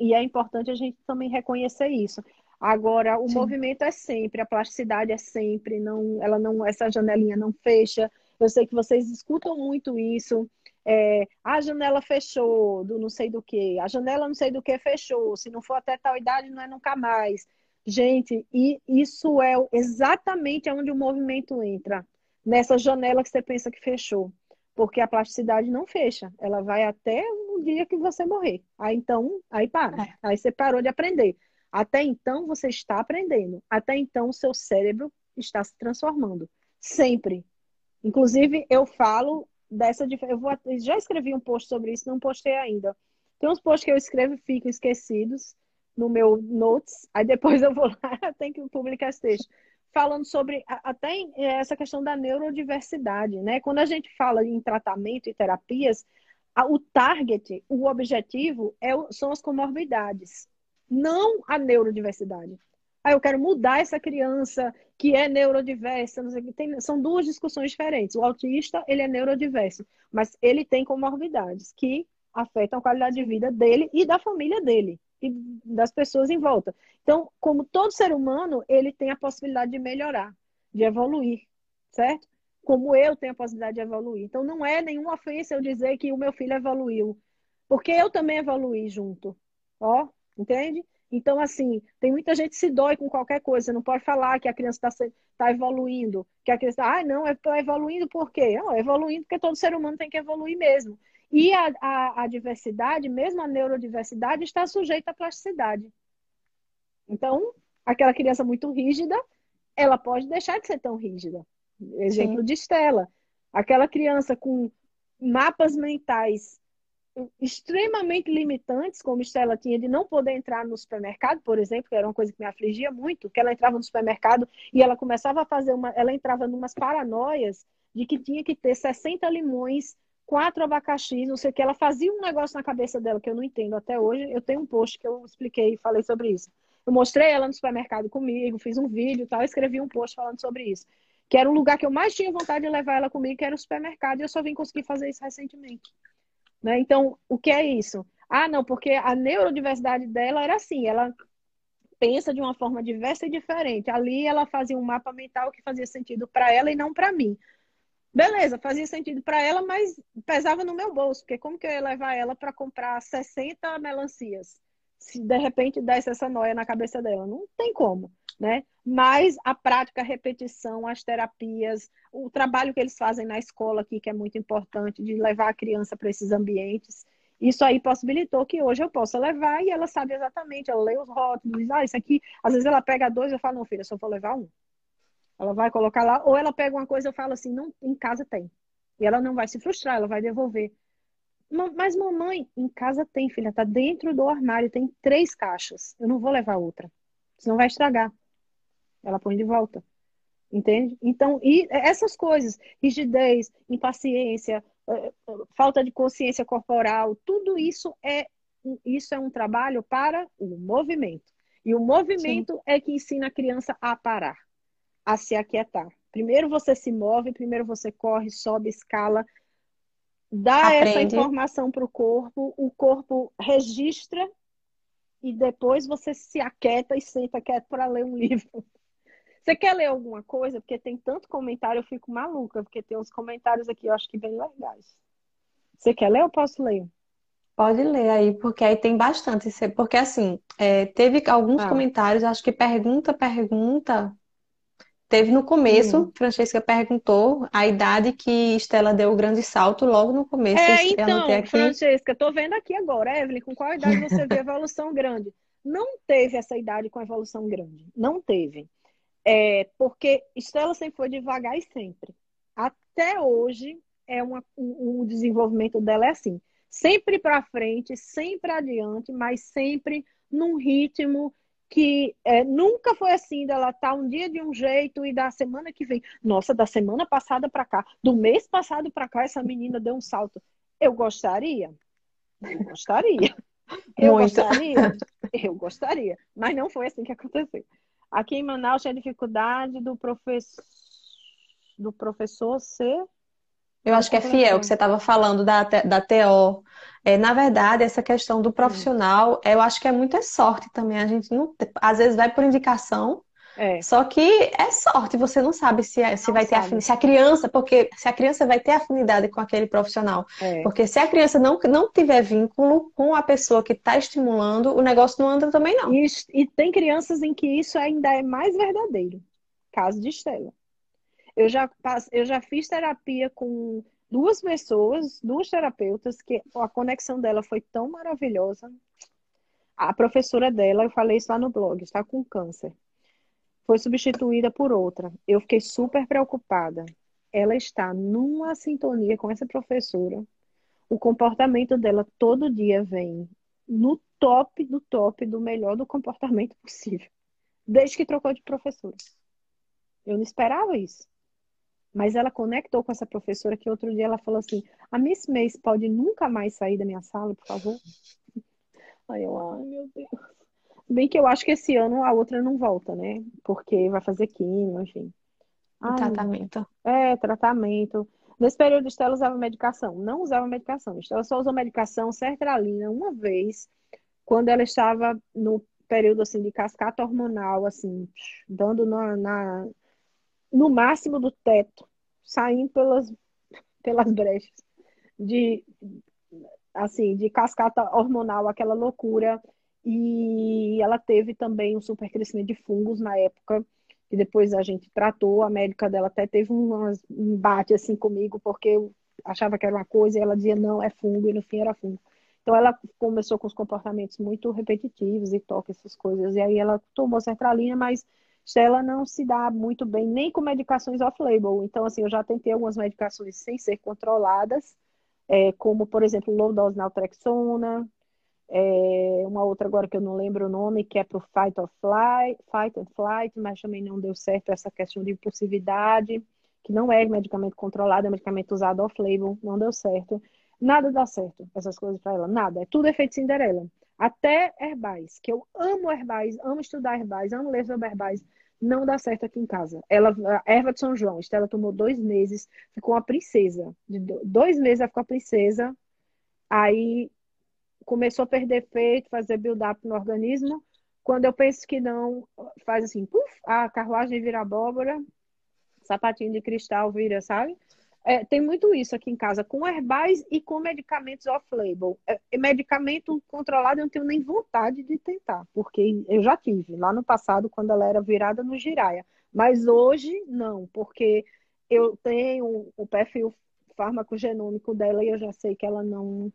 e é importante a gente também reconhecer isso. Agora, o Sim. movimento é sempre, a plasticidade é sempre, não, ela não, essa janelinha não fecha. Eu sei que vocês escutam muito isso. É, a janela fechou do não sei do que, a janela não sei do que fechou, se não for até tal idade, não é nunca mais. Gente, e isso é exatamente onde o movimento entra, nessa janela que você pensa que fechou. Porque a plasticidade não fecha, ela vai até o dia que você morrer. Aí então, aí para. É. Aí você parou de aprender. Até então você está aprendendo. Até então o seu cérebro está se transformando. Sempre. Inclusive, eu falo dessa eu vou já escrevi um post sobre isso, não postei ainda. Tem uns posts que eu escrevo e ficam esquecidos no meu notes, aí depois eu vou lá, tenho que publicar esse texto, falando sobre até essa questão da neurodiversidade, né? Quando a gente fala em tratamento e terapias, o target, o objetivo é, são as comorbidades, não a neurodiversidade. Aí eu quero mudar essa criança que é neurodiversa, não sei, tem, são duas discussões diferentes. O autista, ele é neurodiverso, mas ele tem comorbidades que afetam a qualidade de vida dele e da família dele e das pessoas em volta. Então, como todo ser humano, ele tem a possibilidade de melhorar, de evoluir, certo? Como eu tenho a possibilidade de evoluir. Então, não é nenhuma ofensa eu dizer que o meu filho evoluiu, porque eu também evoluí junto. Ó, entende? Então, assim, tem muita gente que se dói com qualquer coisa. Você não pode falar que a criança está tá evoluindo. Que a criança, ah, não, é evoluindo por quê? Não, é evoluindo porque todo ser humano tem que evoluir mesmo. E a, a, a diversidade, mesmo a neurodiversidade, está sujeita à plasticidade. Então, aquela criança muito rígida, ela pode deixar de ser tão rígida. Exemplo Sim. de Estela. Aquela criança com mapas mentais extremamente limitantes, como Estela tinha, de não poder entrar no supermercado, por exemplo, que era uma coisa que me afligia muito, que ela entrava no supermercado e ela começava a fazer uma. Ela entrava em umas paranoias de que tinha que ter 60 limões quatro abacaxis, não sei o que. Ela fazia um negócio na cabeça dela que eu não entendo até hoje. Eu tenho um post que eu expliquei e falei sobre isso. Eu mostrei ela no supermercado comigo, fiz um vídeo tal, escrevi um post falando sobre isso. Que era um lugar que eu mais tinha vontade de levar ela comigo, que era o supermercado, e eu só vim conseguir fazer isso recentemente. Né? Então, o que é isso? Ah, não, porque a neurodiversidade dela era assim, ela pensa de uma forma diversa e diferente. Ali ela fazia um mapa mental que fazia sentido para ela e não para mim. Beleza, fazia sentido para ela, mas pesava no meu bolso, porque como que eu ia levar ela para comprar 60 melancias? Se de repente desse essa noia na cabeça dela, não tem como, né? Mas a prática, a repetição, as terapias, o trabalho que eles fazem na escola aqui, que é muito importante, de levar a criança para esses ambientes, isso aí possibilitou que hoje eu possa levar e ela sabe exatamente, ela lê os rótulos, ah, isso aqui, às vezes ela pega dois, eu falo, não, filha, só vou levar um. Ela vai colocar lá, ou ela pega uma coisa eu falo assim, não, em casa tem. E ela não vai se frustrar, ela vai devolver. Mas mamãe, em casa tem, filha, tá dentro do armário, tem três caixas. Eu não vou levar outra, senão vai estragar. Ela põe de volta. Entende? Então, e essas coisas, rigidez, impaciência, é, falta de consciência corporal, tudo isso é, isso é um trabalho para o movimento. E o movimento Sim. é que ensina a criança a parar, a se aquietar. Primeiro você se move, primeiro você corre, sobe, escala, dá Aprende. essa informação para o corpo, o corpo registra e depois você se aquieta e senta quieto para ler um livro. Você quer ler alguma coisa? Porque tem tanto comentário, eu fico maluca, porque tem uns comentários aqui, eu acho que bem legais. Você quer ler ou posso ler? Pode ler aí, porque aí tem bastante. Porque assim, é, teve alguns ah. comentários, acho que pergunta, pergunta. Teve no começo, hum. Francesca perguntou a idade que Estela deu o grande salto logo no começo. É, então, aqui... Francesca, tô vendo aqui agora, Evelyn, com qual idade você vê evolução grande? Não teve essa idade com evolução grande. Não teve. É, porque Estela sempre foi devagar e sempre. Até hoje, é uma, um, um desenvolvimento dela é assim. Sempre para frente, sempre adiante, mas sempre num ritmo que é, nunca foi assim, dela tá um dia de um jeito e da semana que vem, nossa, da semana passada para cá, do mês passado para cá, essa menina deu um salto. Eu gostaria, eu gostaria, eu Muito. gostaria, eu gostaria, mas não foi assim que aconteceu. Aqui em Manaus tinha dificuldade do professor do professor ser eu acho que é fiel, que você estava falando da, da TO. É, na verdade, essa questão do profissional, eu acho que é muita sorte também. A gente não, às vezes vai por indicação, é. só que é sorte, você não sabe se, é, se vai ter afinidade, se a criança, porque se a criança vai ter afinidade com aquele profissional. É. Porque se a criança não, não tiver vínculo com a pessoa que está estimulando, o negócio não anda também, não. E, e tem crianças em que isso ainda é mais verdadeiro. Caso de Estela. Eu já, eu já fiz terapia com duas pessoas, duas terapeutas, que a conexão dela foi tão maravilhosa. A professora dela, eu falei isso lá no blog, está com câncer. Foi substituída por outra. Eu fiquei super preocupada. Ela está numa sintonia com essa professora. O comportamento dela todo dia vem no top do top do melhor do comportamento possível. Desde que trocou de professora. Eu não esperava isso. Mas ela conectou com essa professora que outro dia ela falou assim: a Miss Mace pode nunca mais sair da minha sala, por favor? Aí eu, ai meu Deus. Bem que eu acho que esse ano a outra não volta, né? Porque vai fazer químio, enfim. Ai, tratamento. É, tratamento. Nesse período, Estela usava medicação. Não usava medicação. Estela só usou medicação sertralina uma vez, quando ela estava no período assim de cascata hormonal, assim, dando na, na no máximo do teto, saindo pelas, pelas brechas de assim, de cascata hormonal, aquela loucura. E ela teve também um super crescimento de fungos na época, que depois a gente tratou. A médica dela até teve um embate assim comigo, porque eu achava que era uma coisa e ela dizia não, é fungo, e no fim era fungo. Então ela começou com os comportamentos muito repetitivos e toque essas coisas. E aí ela tomou sertralina, mas ela não se dá muito bem nem com medicações off-label. Então, assim, eu já tentei algumas medicações sem ser controladas, é, como, por exemplo, low dose naltrexona, é, uma outra agora que eu não lembro o nome, que é para o fight or flight, fight and flight, mas também não deu certo essa questão de impulsividade, que não é medicamento controlado, é medicamento usado off-label, não deu certo. Nada dá certo, essas coisas para ela, nada. É tudo efeito Cinderela. Até herbais, que eu amo herbais, amo estudar herbais, amo ler sobre herbais, não dá certo aqui em casa. Ela, a erva de São João, Estela tomou dois meses, ficou uma princesa. De dois meses ela ficou a princesa. Aí começou a perder efeito, fazer build-up no organismo. Quando eu penso que não, faz assim, puf, a carruagem vira abóbora, sapatinho de cristal vira, sabe? É, tem muito isso aqui em casa, com herbais e com medicamentos off-label. É, medicamento controlado eu não tenho nem vontade de tentar, porque eu já tive lá no passado, quando ela era virada no giraia. Mas hoje, não, porque eu tenho o perfil farmacogenômico dela e eu já sei que ela não,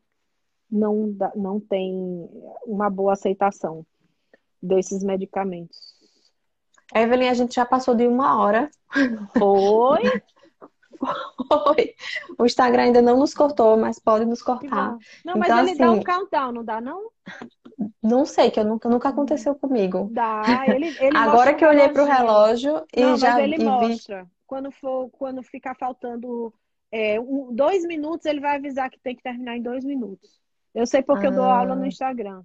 não, não tem uma boa aceitação desses medicamentos. Evelyn, a gente já passou de uma hora. Foi? Foi. O Instagram ainda não nos cortou, mas pode nos cortar. Não, mas então, ele assim, dá um countdown, não dá, não? Não sei, que eu nunca, nunca aconteceu comigo. Dá, ele, ele Agora que eu olhei para o relógio e não, já mas ele mostra. Vi... Quando for, quando ficar faltando é, um, dois minutos ele vai avisar que tem que terminar em dois minutos. Eu sei porque ah. eu dou aula no ah. Instagram.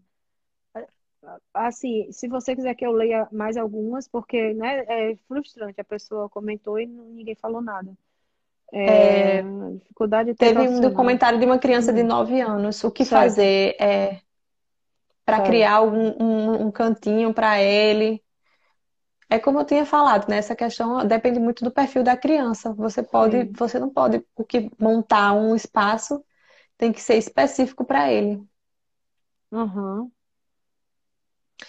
Assim, se você quiser que eu leia mais algumas, porque né, é frustrante, a pessoa comentou e ninguém falou nada. É, é, dificuldade de Teve um comentário de uma criança de 9 hum. anos. O que certo. fazer é para criar um, um, um cantinho para ele. É como eu tinha falado, né? Essa questão depende muito do perfil da criança. Você pode, Sim. você não pode porque montar um espaço tem que ser específico para ele. Uhum.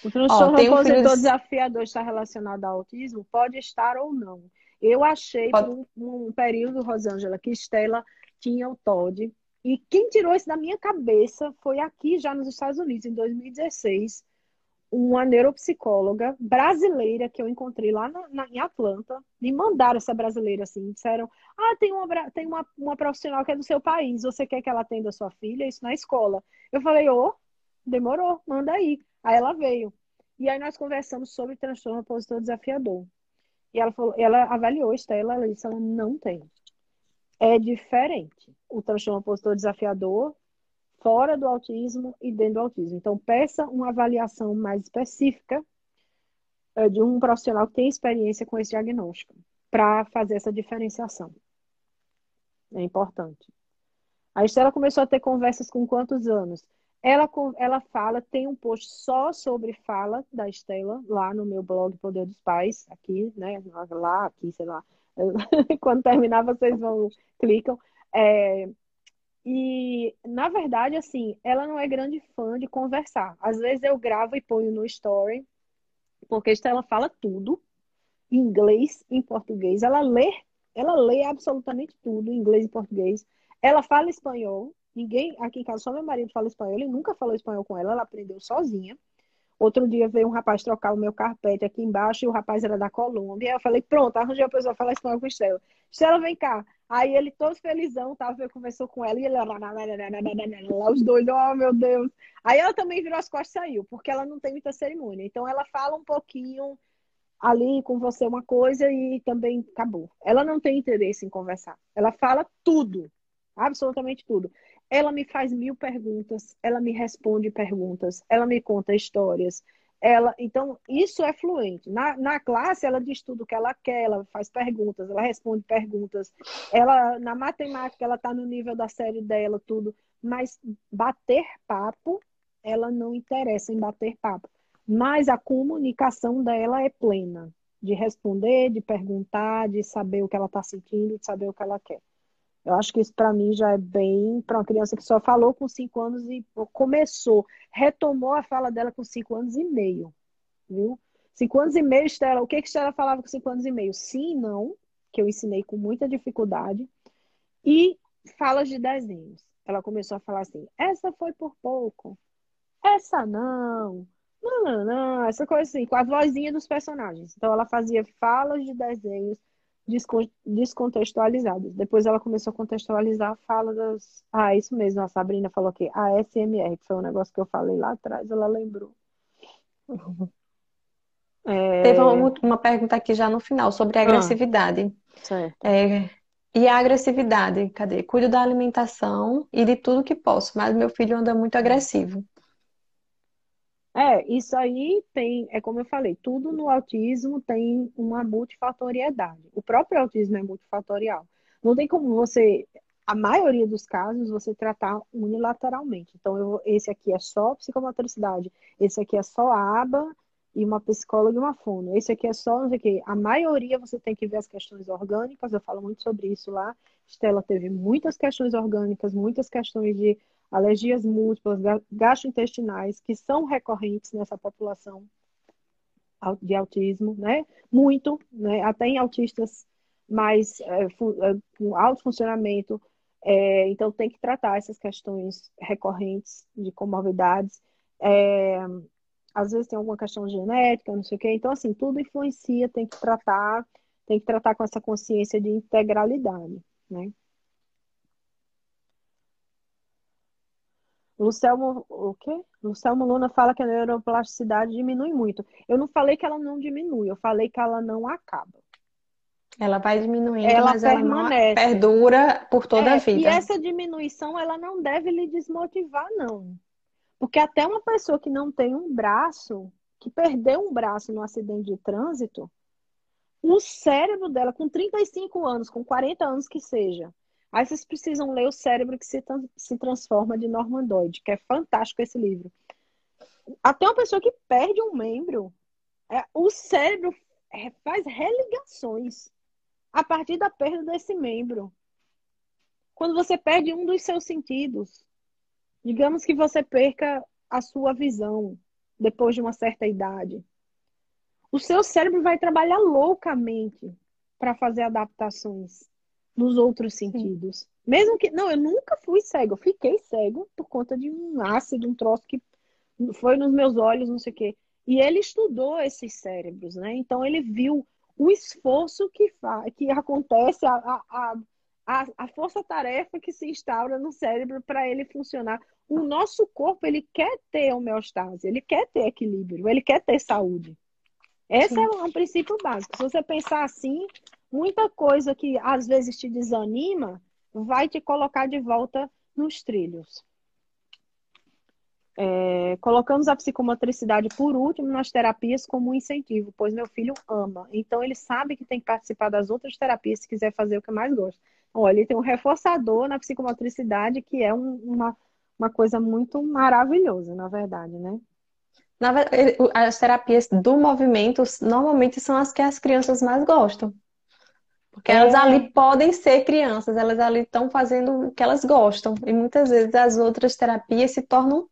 O transtorno Ó, opositor um desafiador está relacionado ao autismo? Pode estar ou não. Eu achei Pode... por um, um, período, Rosângela, que Estela tinha o TOD. E quem tirou isso da minha cabeça foi aqui, já nos Estados Unidos, em 2016, uma neuropsicóloga brasileira que eu encontrei lá na, na, em Atlanta. Me mandaram essa brasileira assim, disseram: Ah, tem, uma, tem uma, uma profissional que é do seu país, você quer que ela atenda a sua filha? Isso na escola. Eu falei: Ô, oh, demorou, manda aí. Aí ela veio. E aí nós conversamos sobre transtorno opositor desafiador. E ela falou, ela avaliou Estela, ela disse, ela não tem. É diferente. O transtorno opositor desafiador fora do autismo e dentro do autismo. Então, peça uma avaliação mais específica é, de um profissional que tem experiência com esse diagnóstico para fazer essa diferenciação. É importante. A Estela começou a ter conversas com quantos anos? Ela, ela fala, tem um post só sobre fala da Estela, lá no meu blog Poder dos Pais, aqui, né? Lá, aqui, sei lá. Quando terminar, vocês vão, clicam. É, e, na verdade, assim, ela não é grande fã de conversar. Às vezes eu gravo e ponho no story, porque a Estela fala tudo, em inglês, em português. Ela lê, ela lê absolutamente tudo, em inglês e português. Ela fala espanhol, Ninguém, aqui em casa, só meu marido fala espanhol. Ele nunca falou espanhol com ela, ela aprendeu sozinha. Outro dia veio um rapaz trocar o meu carpete aqui embaixo e o rapaz era da Colômbia. Eu falei, pronto, arranjei uma pessoa falar espanhol com Estela. Estela, vem cá. Aí ele todo felizão, tava, eu conversou com ela e ele lá os dois, oh meu Deus. Aí ela também virou as costas e saiu, porque ela não tem muita cerimônia. Então ela fala um pouquinho ali com você uma coisa e também acabou. Ela não tem interesse em conversar. Ela fala tudo, absolutamente tudo. Ela me faz mil perguntas, ela me responde perguntas, ela me conta histórias. Ela, então, isso é fluente. Na, na classe, ela diz tudo o que ela quer, ela faz perguntas, ela responde perguntas. Ela, na matemática, ela está no nível da série dela, tudo. Mas bater papo, ela não interessa em bater papo. Mas a comunicação dela é plena de responder, de perguntar, de saber o que ela está sentindo, de saber o que ela quer. Eu acho que isso para mim já é bem para uma criança que só falou com cinco anos e começou, retomou a fala dela com cinco anos e meio, viu? Cinco anos e meio, Estela, o que que Estela falava com cinco anos e meio? Sim não, que eu ensinei com muita dificuldade, e falas de desenhos. Ela começou a falar assim, essa foi por pouco, essa não, não, não, não, essa coisa assim, com a vozinha dos personagens. Então ela fazia falas de desenhos, descontextualizadas. Depois ela começou a contextualizar a fala das. Ah, isso mesmo, a Sabrina falou aqui, a SMR, que foi um negócio que eu falei lá atrás, ela lembrou. É... Teve uma, uma, pergunta aqui já no final sobre a ah, agressividade. Ah, certo. É, e a agressividade, cadê? Cuido da alimentação e de tudo que posso, mas meu filho anda muito agressivo. É, isso aí tem, é como eu falei, tudo no autismo tem uma multifatoriedade. O próprio autismo é multifatorial. Não tem como você, a maioria dos casos, você tratar unilateralmente. Então, eu, esse aqui é só psicomotricidade, esse aqui é só aba e uma psicóloga e uma fono. Esse aqui é só, não sei o quê. A maioria você tem que ver as questões orgânicas, eu falo muito sobre isso lá. Estela teve muitas questões orgânicas, muitas questões de alergias múltiplas, gastrointestinais, que são recorrentes nessa população de autismo, né? Muito, né? Até em autistas mais é, com alto funcionamento. É, então, tem que tratar essas questões recorrentes de comorbidades. É, às vezes tem alguma questão genética, não sei o quê. Então, assim, tudo influencia, tem que tratar, tem que tratar com essa consciência de integralidade, né? Lucelmo, o quê? Lucelmo Luna fala que a neuroplasticidade diminui muito. Eu não falei que ela não diminui, eu falei que ela não acaba. Ela vai diminuindo, ela mas permanece. ela perdura por toda é, a vida. E essa diminuição, ela não deve lhe desmotivar, não. Porque até uma pessoa que não tem um braço, que perdeu um braço no acidente de trânsito, o cérebro dela, com 35 anos, com 40 anos que seja, aí vocês precisam ler O Cérebro que se, se Transforma de Norman Doide, que é fantástico esse livro. Até uma pessoa que perde um membro, é, o cérebro é, faz religações a partir da perda desse membro. Quando você perde um dos seus sentidos, digamos que você perca a sua visão depois de uma certa idade, o seu cérebro vai trabalhar loucamente para fazer adaptações nos outros sentidos. Sim. Mesmo que. Não, eu nunca fui cego, eu fiquei cego por conta de um ácido, um troço que foi nos meus olhos, não sei o quê. E ele estudou esses cérebros, né? Então ele viu o esforço que, faz, que acontece, a, a, a, a força-tarefa que se instaura no cérebro para ele funcionar. O nosso corpo, ele quer ter homeostase, ele quer ter equilíbrio, ele quer ter saúde. Esse Sim. é um princípio básico. Se você pensar assim, muita coisa que às vezes te desanima vai te colocar de volta nos trilhos. É, colocamos a psicomotricidade por último nas terapias como um incentivo, pois meu filho ama. Então ele sabe que tem que participar das outras terapias se quiser fazer o que mais gosta. Olha, ele tem um reforçador na psicomotricidade que é um, uma, uma coisa muito maravilhosa, na verdade, né? Verdade, as terapias do movimento normalmente são as que as crianças mais gostam. Porque é. elas ali podem ser crianças, elas ali estão fazendo o que elas gostam. E muitas vezes as outras terapias se tornam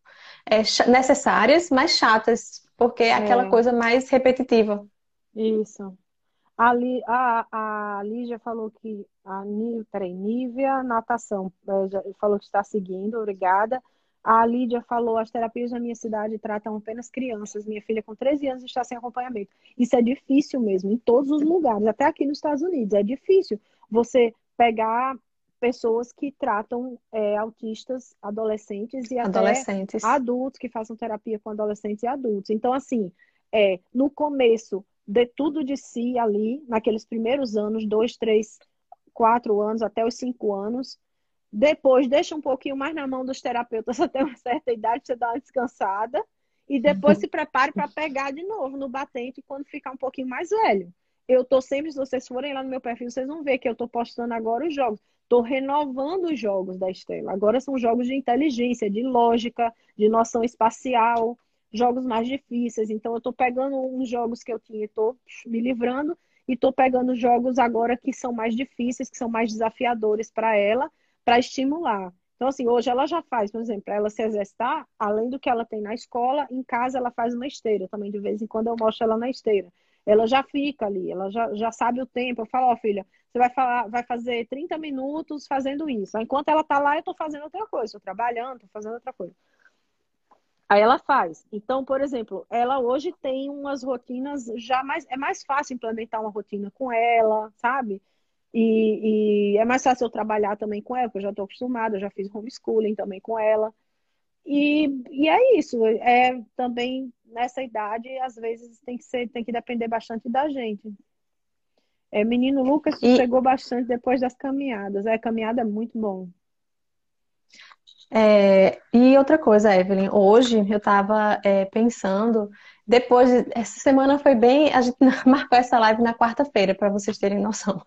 é, necessárias, mas chatas, porque é aquela é. coisa mais repetitiva. Isso. A, a, a Lígia falou que a peraí, Nívia, natação, é, falou que está seguindo, obrigada. A Lídia falou: as terapias na minha cidade tratam apenas crianças. Minha filha, com 13 anos, está sem acompanhamento. Isso é difícil mesmo, em todos os lugares, até aqui nos Estados Unidos. É difícil você pegar pessoas que tratam é, autistas adolescentes e adolescentes. até adultos que façam terapia com adolescentes e adultos. Então, assim, é, no começo, de tudo de si ali, naqueles primeiros anos, dois, três, quatro anos, até os cinco anos. Depois, deixa um pouquinho mais na mão dos terapeutas até uma certa idade, você dá uma descansada. E depois se prepare para pegar de novo no batente quando ficar um pouquinho mais velho. Eu tô sempre, se vocês forem lá no meu perfil, vocês vão ver que eu tô postando agora os jogos. Estou renovando os jogos da Estela. Agora são jogos de inteligência, de lógica, de noção espacial, jogos mais difíceis. Então, eu estou pegando uns jogos que eu tinha, estou me livrando, e estou pegando jogos agora que são mais difíceis, que são mais desafiadores para ela, para estimular. Então, assim, hoje ela já faz, por exemplo, para ela se exercitar, além do que ela tem na escola, em casa ela faz uma esteira. Também, de vez em quando, eu mostro ela na esteira. Ela já fica ali, ela já, já sabe o tempo. Eu falo, ó, oh, filha, você vai, falar, vai fazer 30 minutos fazendo isso. Enquanto ela está lá, eu estou fazendo outra coisa, estou trabalhando, estou fazendo outra coisa. Aí ela faz. Então, por exemplo, ela hoje tem umas rotinas já mais. É mais fácil implementar uma rotina com ela, sabe? E, e é mais fácil eu trabalhar também com ela, porque eu já estou acostumada, eu já fiz homeschooling também com ela. E, e é isso. É também nessa idade, às vezes tem que ser, tem que depender bastante da gente. É, menino Lucas e... chegou bastante depois das caminhadas. É, a caminhada é muito bom. É, e outra coisa, Evelyn, hoje eu estava é, pensando, depois, de, essa semana foi bem, a gente marcou essa live na quarta-feira, para vocês terem noção.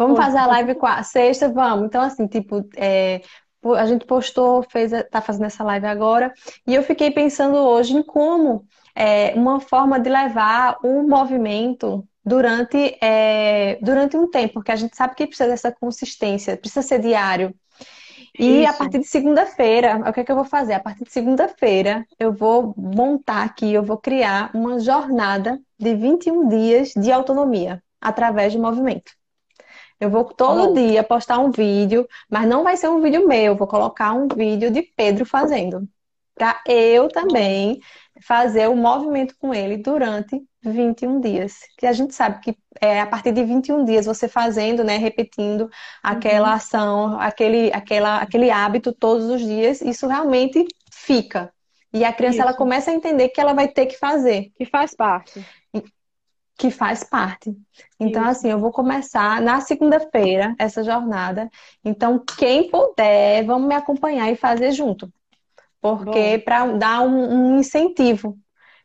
Vamos fazer a live sexta? Vamos. Então, assim, tipo, é, a gente postou, fez, tá fazendo essa live agora, e eu fiquei pensando hoje em como é, uma forma de levar o movimento durante, é, durante um tempo, porque a gente sabe que precisa dessa consistência, precisa ser diário. E Isso. a partir de segunda-feira, o que é que eu vou fazer? A partir de segunda-feira, eu vou montar aqui, eu vou criar uma jornada de 21 dias de autonomia através de movimento. Eu vou todo oh. dia postar um vídeo, mas não vai ser um vídeo meu, vou colocar um vídeo de Pedro fazendo. Para eu também fazer o movimento com ele durante 21 dias. Que a gente sabe que é, a partir de 21 dias você fazendo, né, repetindo aquela uhum. ação, aquele, aquela, aquele hábito todos os dias, isso realmente fica. E a criança ela começa a entender que ela vai ter que fazer. Que faz parte. Que faz parte. Então, Isso. assim, eu vou começar na segunda-feira essa jornada. Então, quem puder, vamos me acompanhar e fazer junto. Porque para dar um, um, incentivo.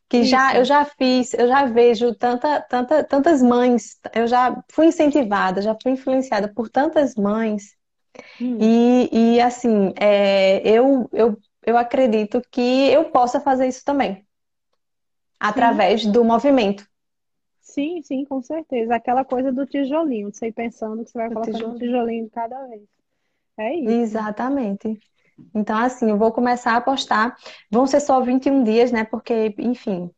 Que já eu já fiz, eu já vejo tanta, tanta, tantas mães, eu já fui incentivada, já fui influenciada por tantas mães. Hum. E, e assim, é, eu, eu, eu acredito que eu possa fazer isso também. Através Sim. do movimento. Sim, sim, com certeza. Aquela coisa do tijolinho, você pensando que você vai colocar um tijolinho de cada vez. É isso. Exatamente. Então, assim, eu vou começar a postar. Vão ser só 21 dias, né? Porque, enfim,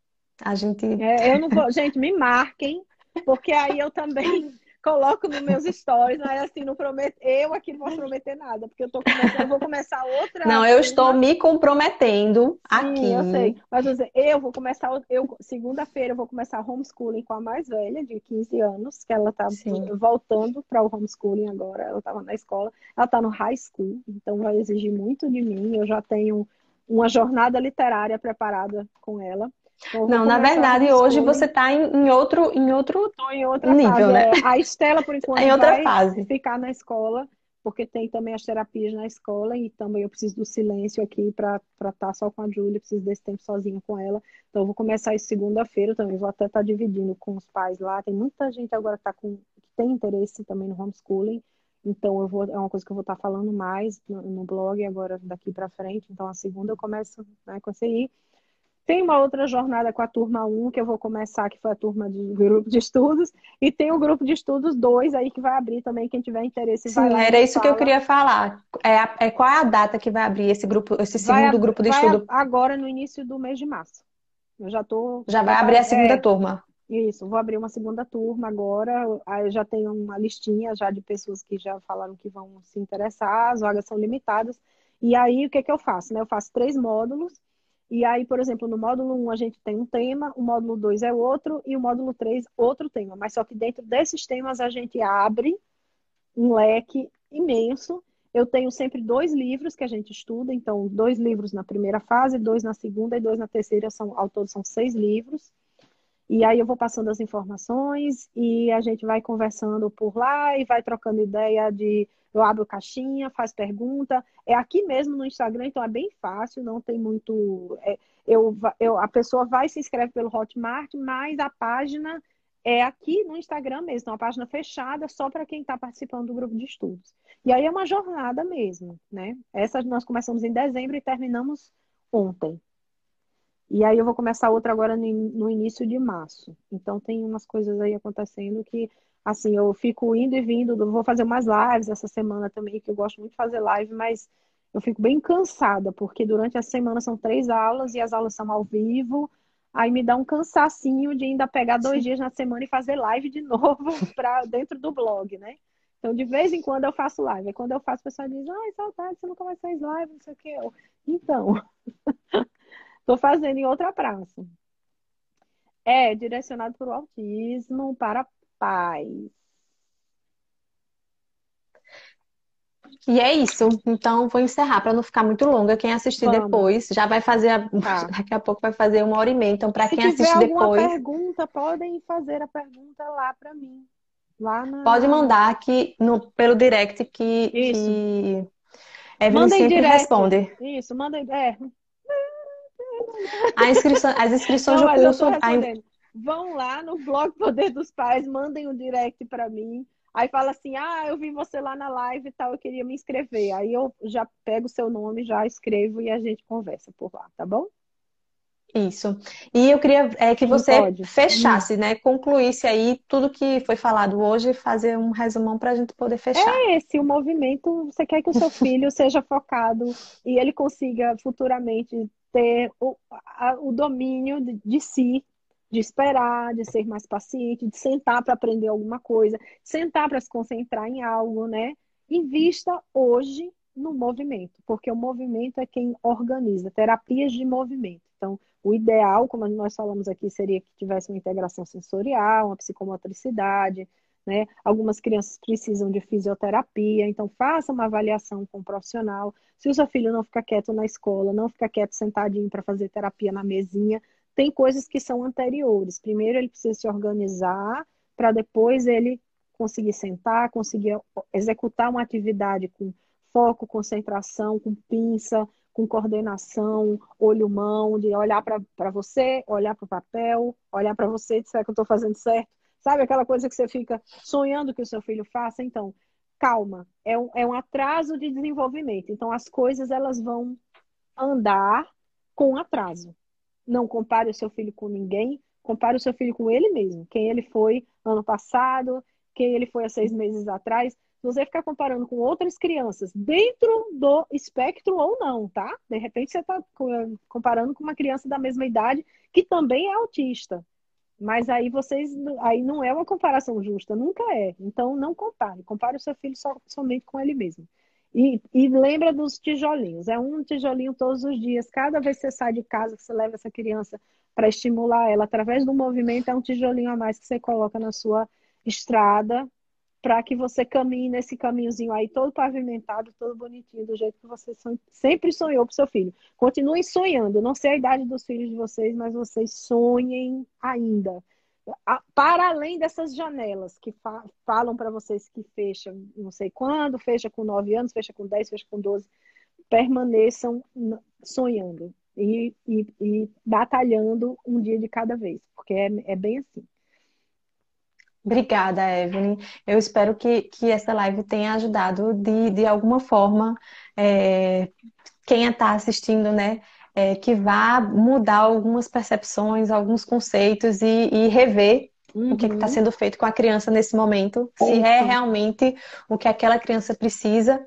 a gente. É, eu não vou. Gente, me marquem, porque aí eu também coloco nos meus stories, mas assim, não prometo, eu aqui não vou prometer nada, porque eu tô começando, eu vou começar outra. Não, eu estou me comprometendo Sim, aqui. Eu sei, mas eu, eu vou começar, eu segunda-feira eu vou começar homeschooling com a mais velha, de 15 anos, que ela tá Sim. voltando para o homeschooling agora, ela estava na escola, ela tá no high school, então vai exigir muito de mim, eu já tenho uma jornada literária preparada com ela. Não, na verdade, hoje você está em, em, outro, em outro em outra nível, fase. né? É, a Estela, por enquanto, em outra vai fase. ficar na escola, porque tem também as terapias na escola e também eu preciso do silêncio aqui para estar tá só com a Júlia, preciso desse tempo sozinha com ela. Então, eu vou começar isso segunda-feira também, vou até estar tá dividindo com os pais lá. Tem muita gente agora que, tá com, que tem interesse também no homeschooling. Então, eu vou, é uma coisa que eu vou estar tá falando mais no, no blog agora daqui para frente. Então, a segunda eu começo né, com esse aí. Tem uma outra jornada com a turma 1, que eu vou começar, que foi a turma de grupo de estudos, e tem o grupo de estudos 2 aí que vai abrir também, quem tiver interesse. Sim, era isso fala. que eu queria falar. É, é, qual é a data que vai abrir esse grupo, esse segundo vai, grupo de estudo? Agora, no início do mês de março. Eu já tô. Já vai abrir a segunda é, turma. Isso, vou abrir uma segunda turma agora. Eu já tenho uma listinha já de pessoas que já falaram que vão se interessar, as vagas são limitadas. E aí, o que, que eu faço? Né? Eu faço três módulos e aí, por exemplo, no módulo 1 a gente tem um tema, o módulo 2 é outro e o módulo 3 outro tema. Mas só que dentro desses temas a gente abre um leque imenso. Eu tenho sempre dois livros que a gente estuda, então dois livros na primeira fase, dois na segunda e dois na terceira, são, ao todo são seis livros. E aí eu vou passando as informações e a gente vai conversando por lá e vai trocando ideia de eu abro caixinha, faz pergunta. É aqui mesmo no Instagram, então é bem fácil, não tem muito. É, eu, eu, a pessoa vai se inscreve pelo Hotmart, mas a página é aqui no Instagram mesmo, então, uma página fechada só para quem está participando do grupo de estudos. E aí é uma jornada mesmo, né? Essa nós começamos em dezembro e terminamos ontem. E aí eu vou começar outra agora no início de março. Então tem umas coisas aí acontecendo que assim, eu fico indo e vindo, vou fazer umas lives essa semana também, que eu gosto muito de fazer live, mas eu fico bem cansada, porque durante a semana são três aulas e as aulas são ao vivo, aí me dá um cansacinho de ainda pegar dois dias na semana e fazer live de novo para dentro do blog, né? Então, de vez em quando eu faço live. E quando eu faço, o pessoal diz, ai, saudade, você nunca mais faz live, não sei o que. Eu, então, estou fazendo em outra praça. É direcionado para o autismo, para paz. E é isso. Então, vou encerrar para não ficar muito longa. Quem assistir Vamos. depois já vai fazer. A... Tá. Daqui a pouco vai fazer uma hora e meia. Então, para quem assistir depois. Se pergunta, podem fazer a pergunta lá para mim. Lá na... Pode mandar aqui no, pelo direct que, isso. que Evelyn sempre direct. responde. Isso, manda. É. Inscrição, as inscrições não, do curso. Vão lá no blog Poder dos Pais, mandem um direct para mim. Aí fala assim: ah, eu vi você lá na live e tal, eu queria me inscrever. Aí eu já pego o seu nome, já escrevo e a gente conversa por lá, tá bom? Isso. E eu queria é, que você fechasse, hum. né? Concluísse aí tudo que foi falado hoje, fazer um resumão para a gente poder fechar. É esse o movimento. Você quer que o seu filho seja focado e ele consiga futuramente ter o, a, o domínio de, de si, de esperar, de ser mais paciente, de sentar para aprender alguma coisa, sentar para se concentrar em algo, né? Invista hoje no movimento, porque o movimento é quem organiza terapias de movimento. Então, o ideal, como nós falamos aqui, seria que tivesse uma integração sensorial, uma psicomotricidade, né? Algumas crianças precisam de fisioterapia, então faça uma avaliação com um profissional. Se o seu filho não fica quieto na escola, não fica quieto sentadinho para fazer terapia na mesinha, tem coisas que são anteriores. Primeiro ele precisa se organizar para depois ele conseguir sentar, conseguir executar uma atividade com foco, concentração, com pinça, com coordenação, olho-mão, de olhar para você, olhar para o papel, olhar para você, será que eu estou fazendo certo? Sabe aquela coisa que você fica sonhando que o seu filho faça? Então, calma, é um, é um atraso de desenvolvimento. Então, as coisas elas vão andar com atraso. Não compare o seu filho com ninguém, compare o seu filho com ele mesmo. Quem ele foi ano passado, quem ele foi há seis meses atrás. Se você ficar comparando com outras crianças, dentro do espectro ou não, tá? De repente você está comparando com uma criança da mesma idade que também é autista. Mas aí vocês, aí não é uma comparação justa, nunca é. Então não compare, compare o seu filho somente com ele mesmo. E, e, lembra dos tijolinhos, é um tijolinho todos os dias. Cada vez que você sai de casa, que você leva essa criança para estimular ela através do movimento, é um tijolinho a mais que você coloca na sua estrada para que você caminhe nesse caminhozinho aí todo pavimentado, todo bonitinho, do jeito que você sempre sonhou para seu filho. Continuem sonhando. Não sei a idade dos filhos de vocês, mas vocês sonhem ainda. Para além dessas janelas que fa falam para vocês que fecham não sei quando, fecha com 9 anos, fecha com 10, fecha com 12, permaneçam sonhando e, e, e batalhando um dia de cada vez, porque é, é bem assim. Obrigada, Evelyn. Eu espero que, que essa live tenha ajudado de, de alguma forma é, quem está assistindo, né? É, que vá mudar algumas percepções, alguns conceitos e, e rever uhum. o que está sendo feito com a criança nesse momento, uhum. se é realmente o que aquela criança precisa.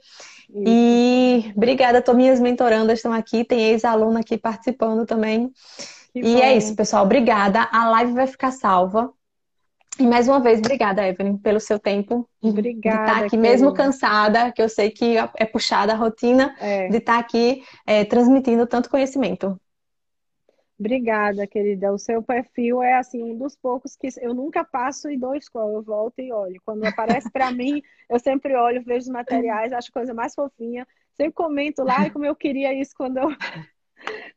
Uhum. E obrigada, tô, minhas mentorandas estão aqui, tem ex-aluna aqui participando também. Que e bom. é isso, pessoal. Obrigada. A live vai ficar salva e mais uma vez, obrigada, Evelyn, pelo seu tempo. Obrigada. De estar aqui, querida. mesmo cansada, que eu sei que é puxada a rotina, é. de estar aqui é, transmitindo tanto conhecimento. Obrigada, querida. O seu perfil é assim um dos poucos que eu nunca passo e dou scroll, eu volto e olho. Quando aparece para mim, eu sempre olho, vejo os materiais, acho coisa mais fofinha. Sempre comento lá como eu queria isso quando eu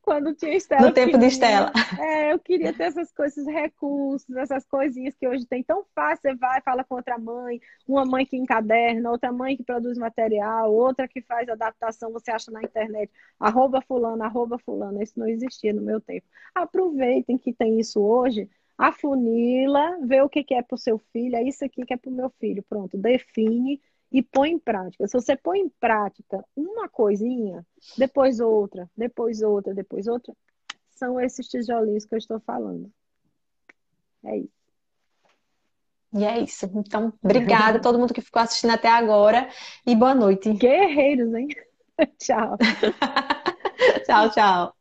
quando tinha Estela. No tempo de Estela. É, eu queria ter essas coisas, esses recursos, essas coisinhas que hoje tem tão fácil. Você vai, fala com outra mãe, uma mãe que encaderna, outra mãe que produz material, outra que faz adaptação, você acha na internet, arroba fulano, arroba fulano. Isso não existia no meu tempo. Aproveitem que tem isso hoje, afunila, vê o que é para o seu filho, é isso aqui que é para o meu filho. Pronto, define e põe em prática. Se você põe em prática uma coisinha, depois outra, depois outra, depois outra, são esses tijolinhos que eu estou falando. É isso. E é isso. Então, obrigada a todo mundo que ficou assistindo até agora e boa noite. Guerreiros, hein? tchau. tchau, tchau.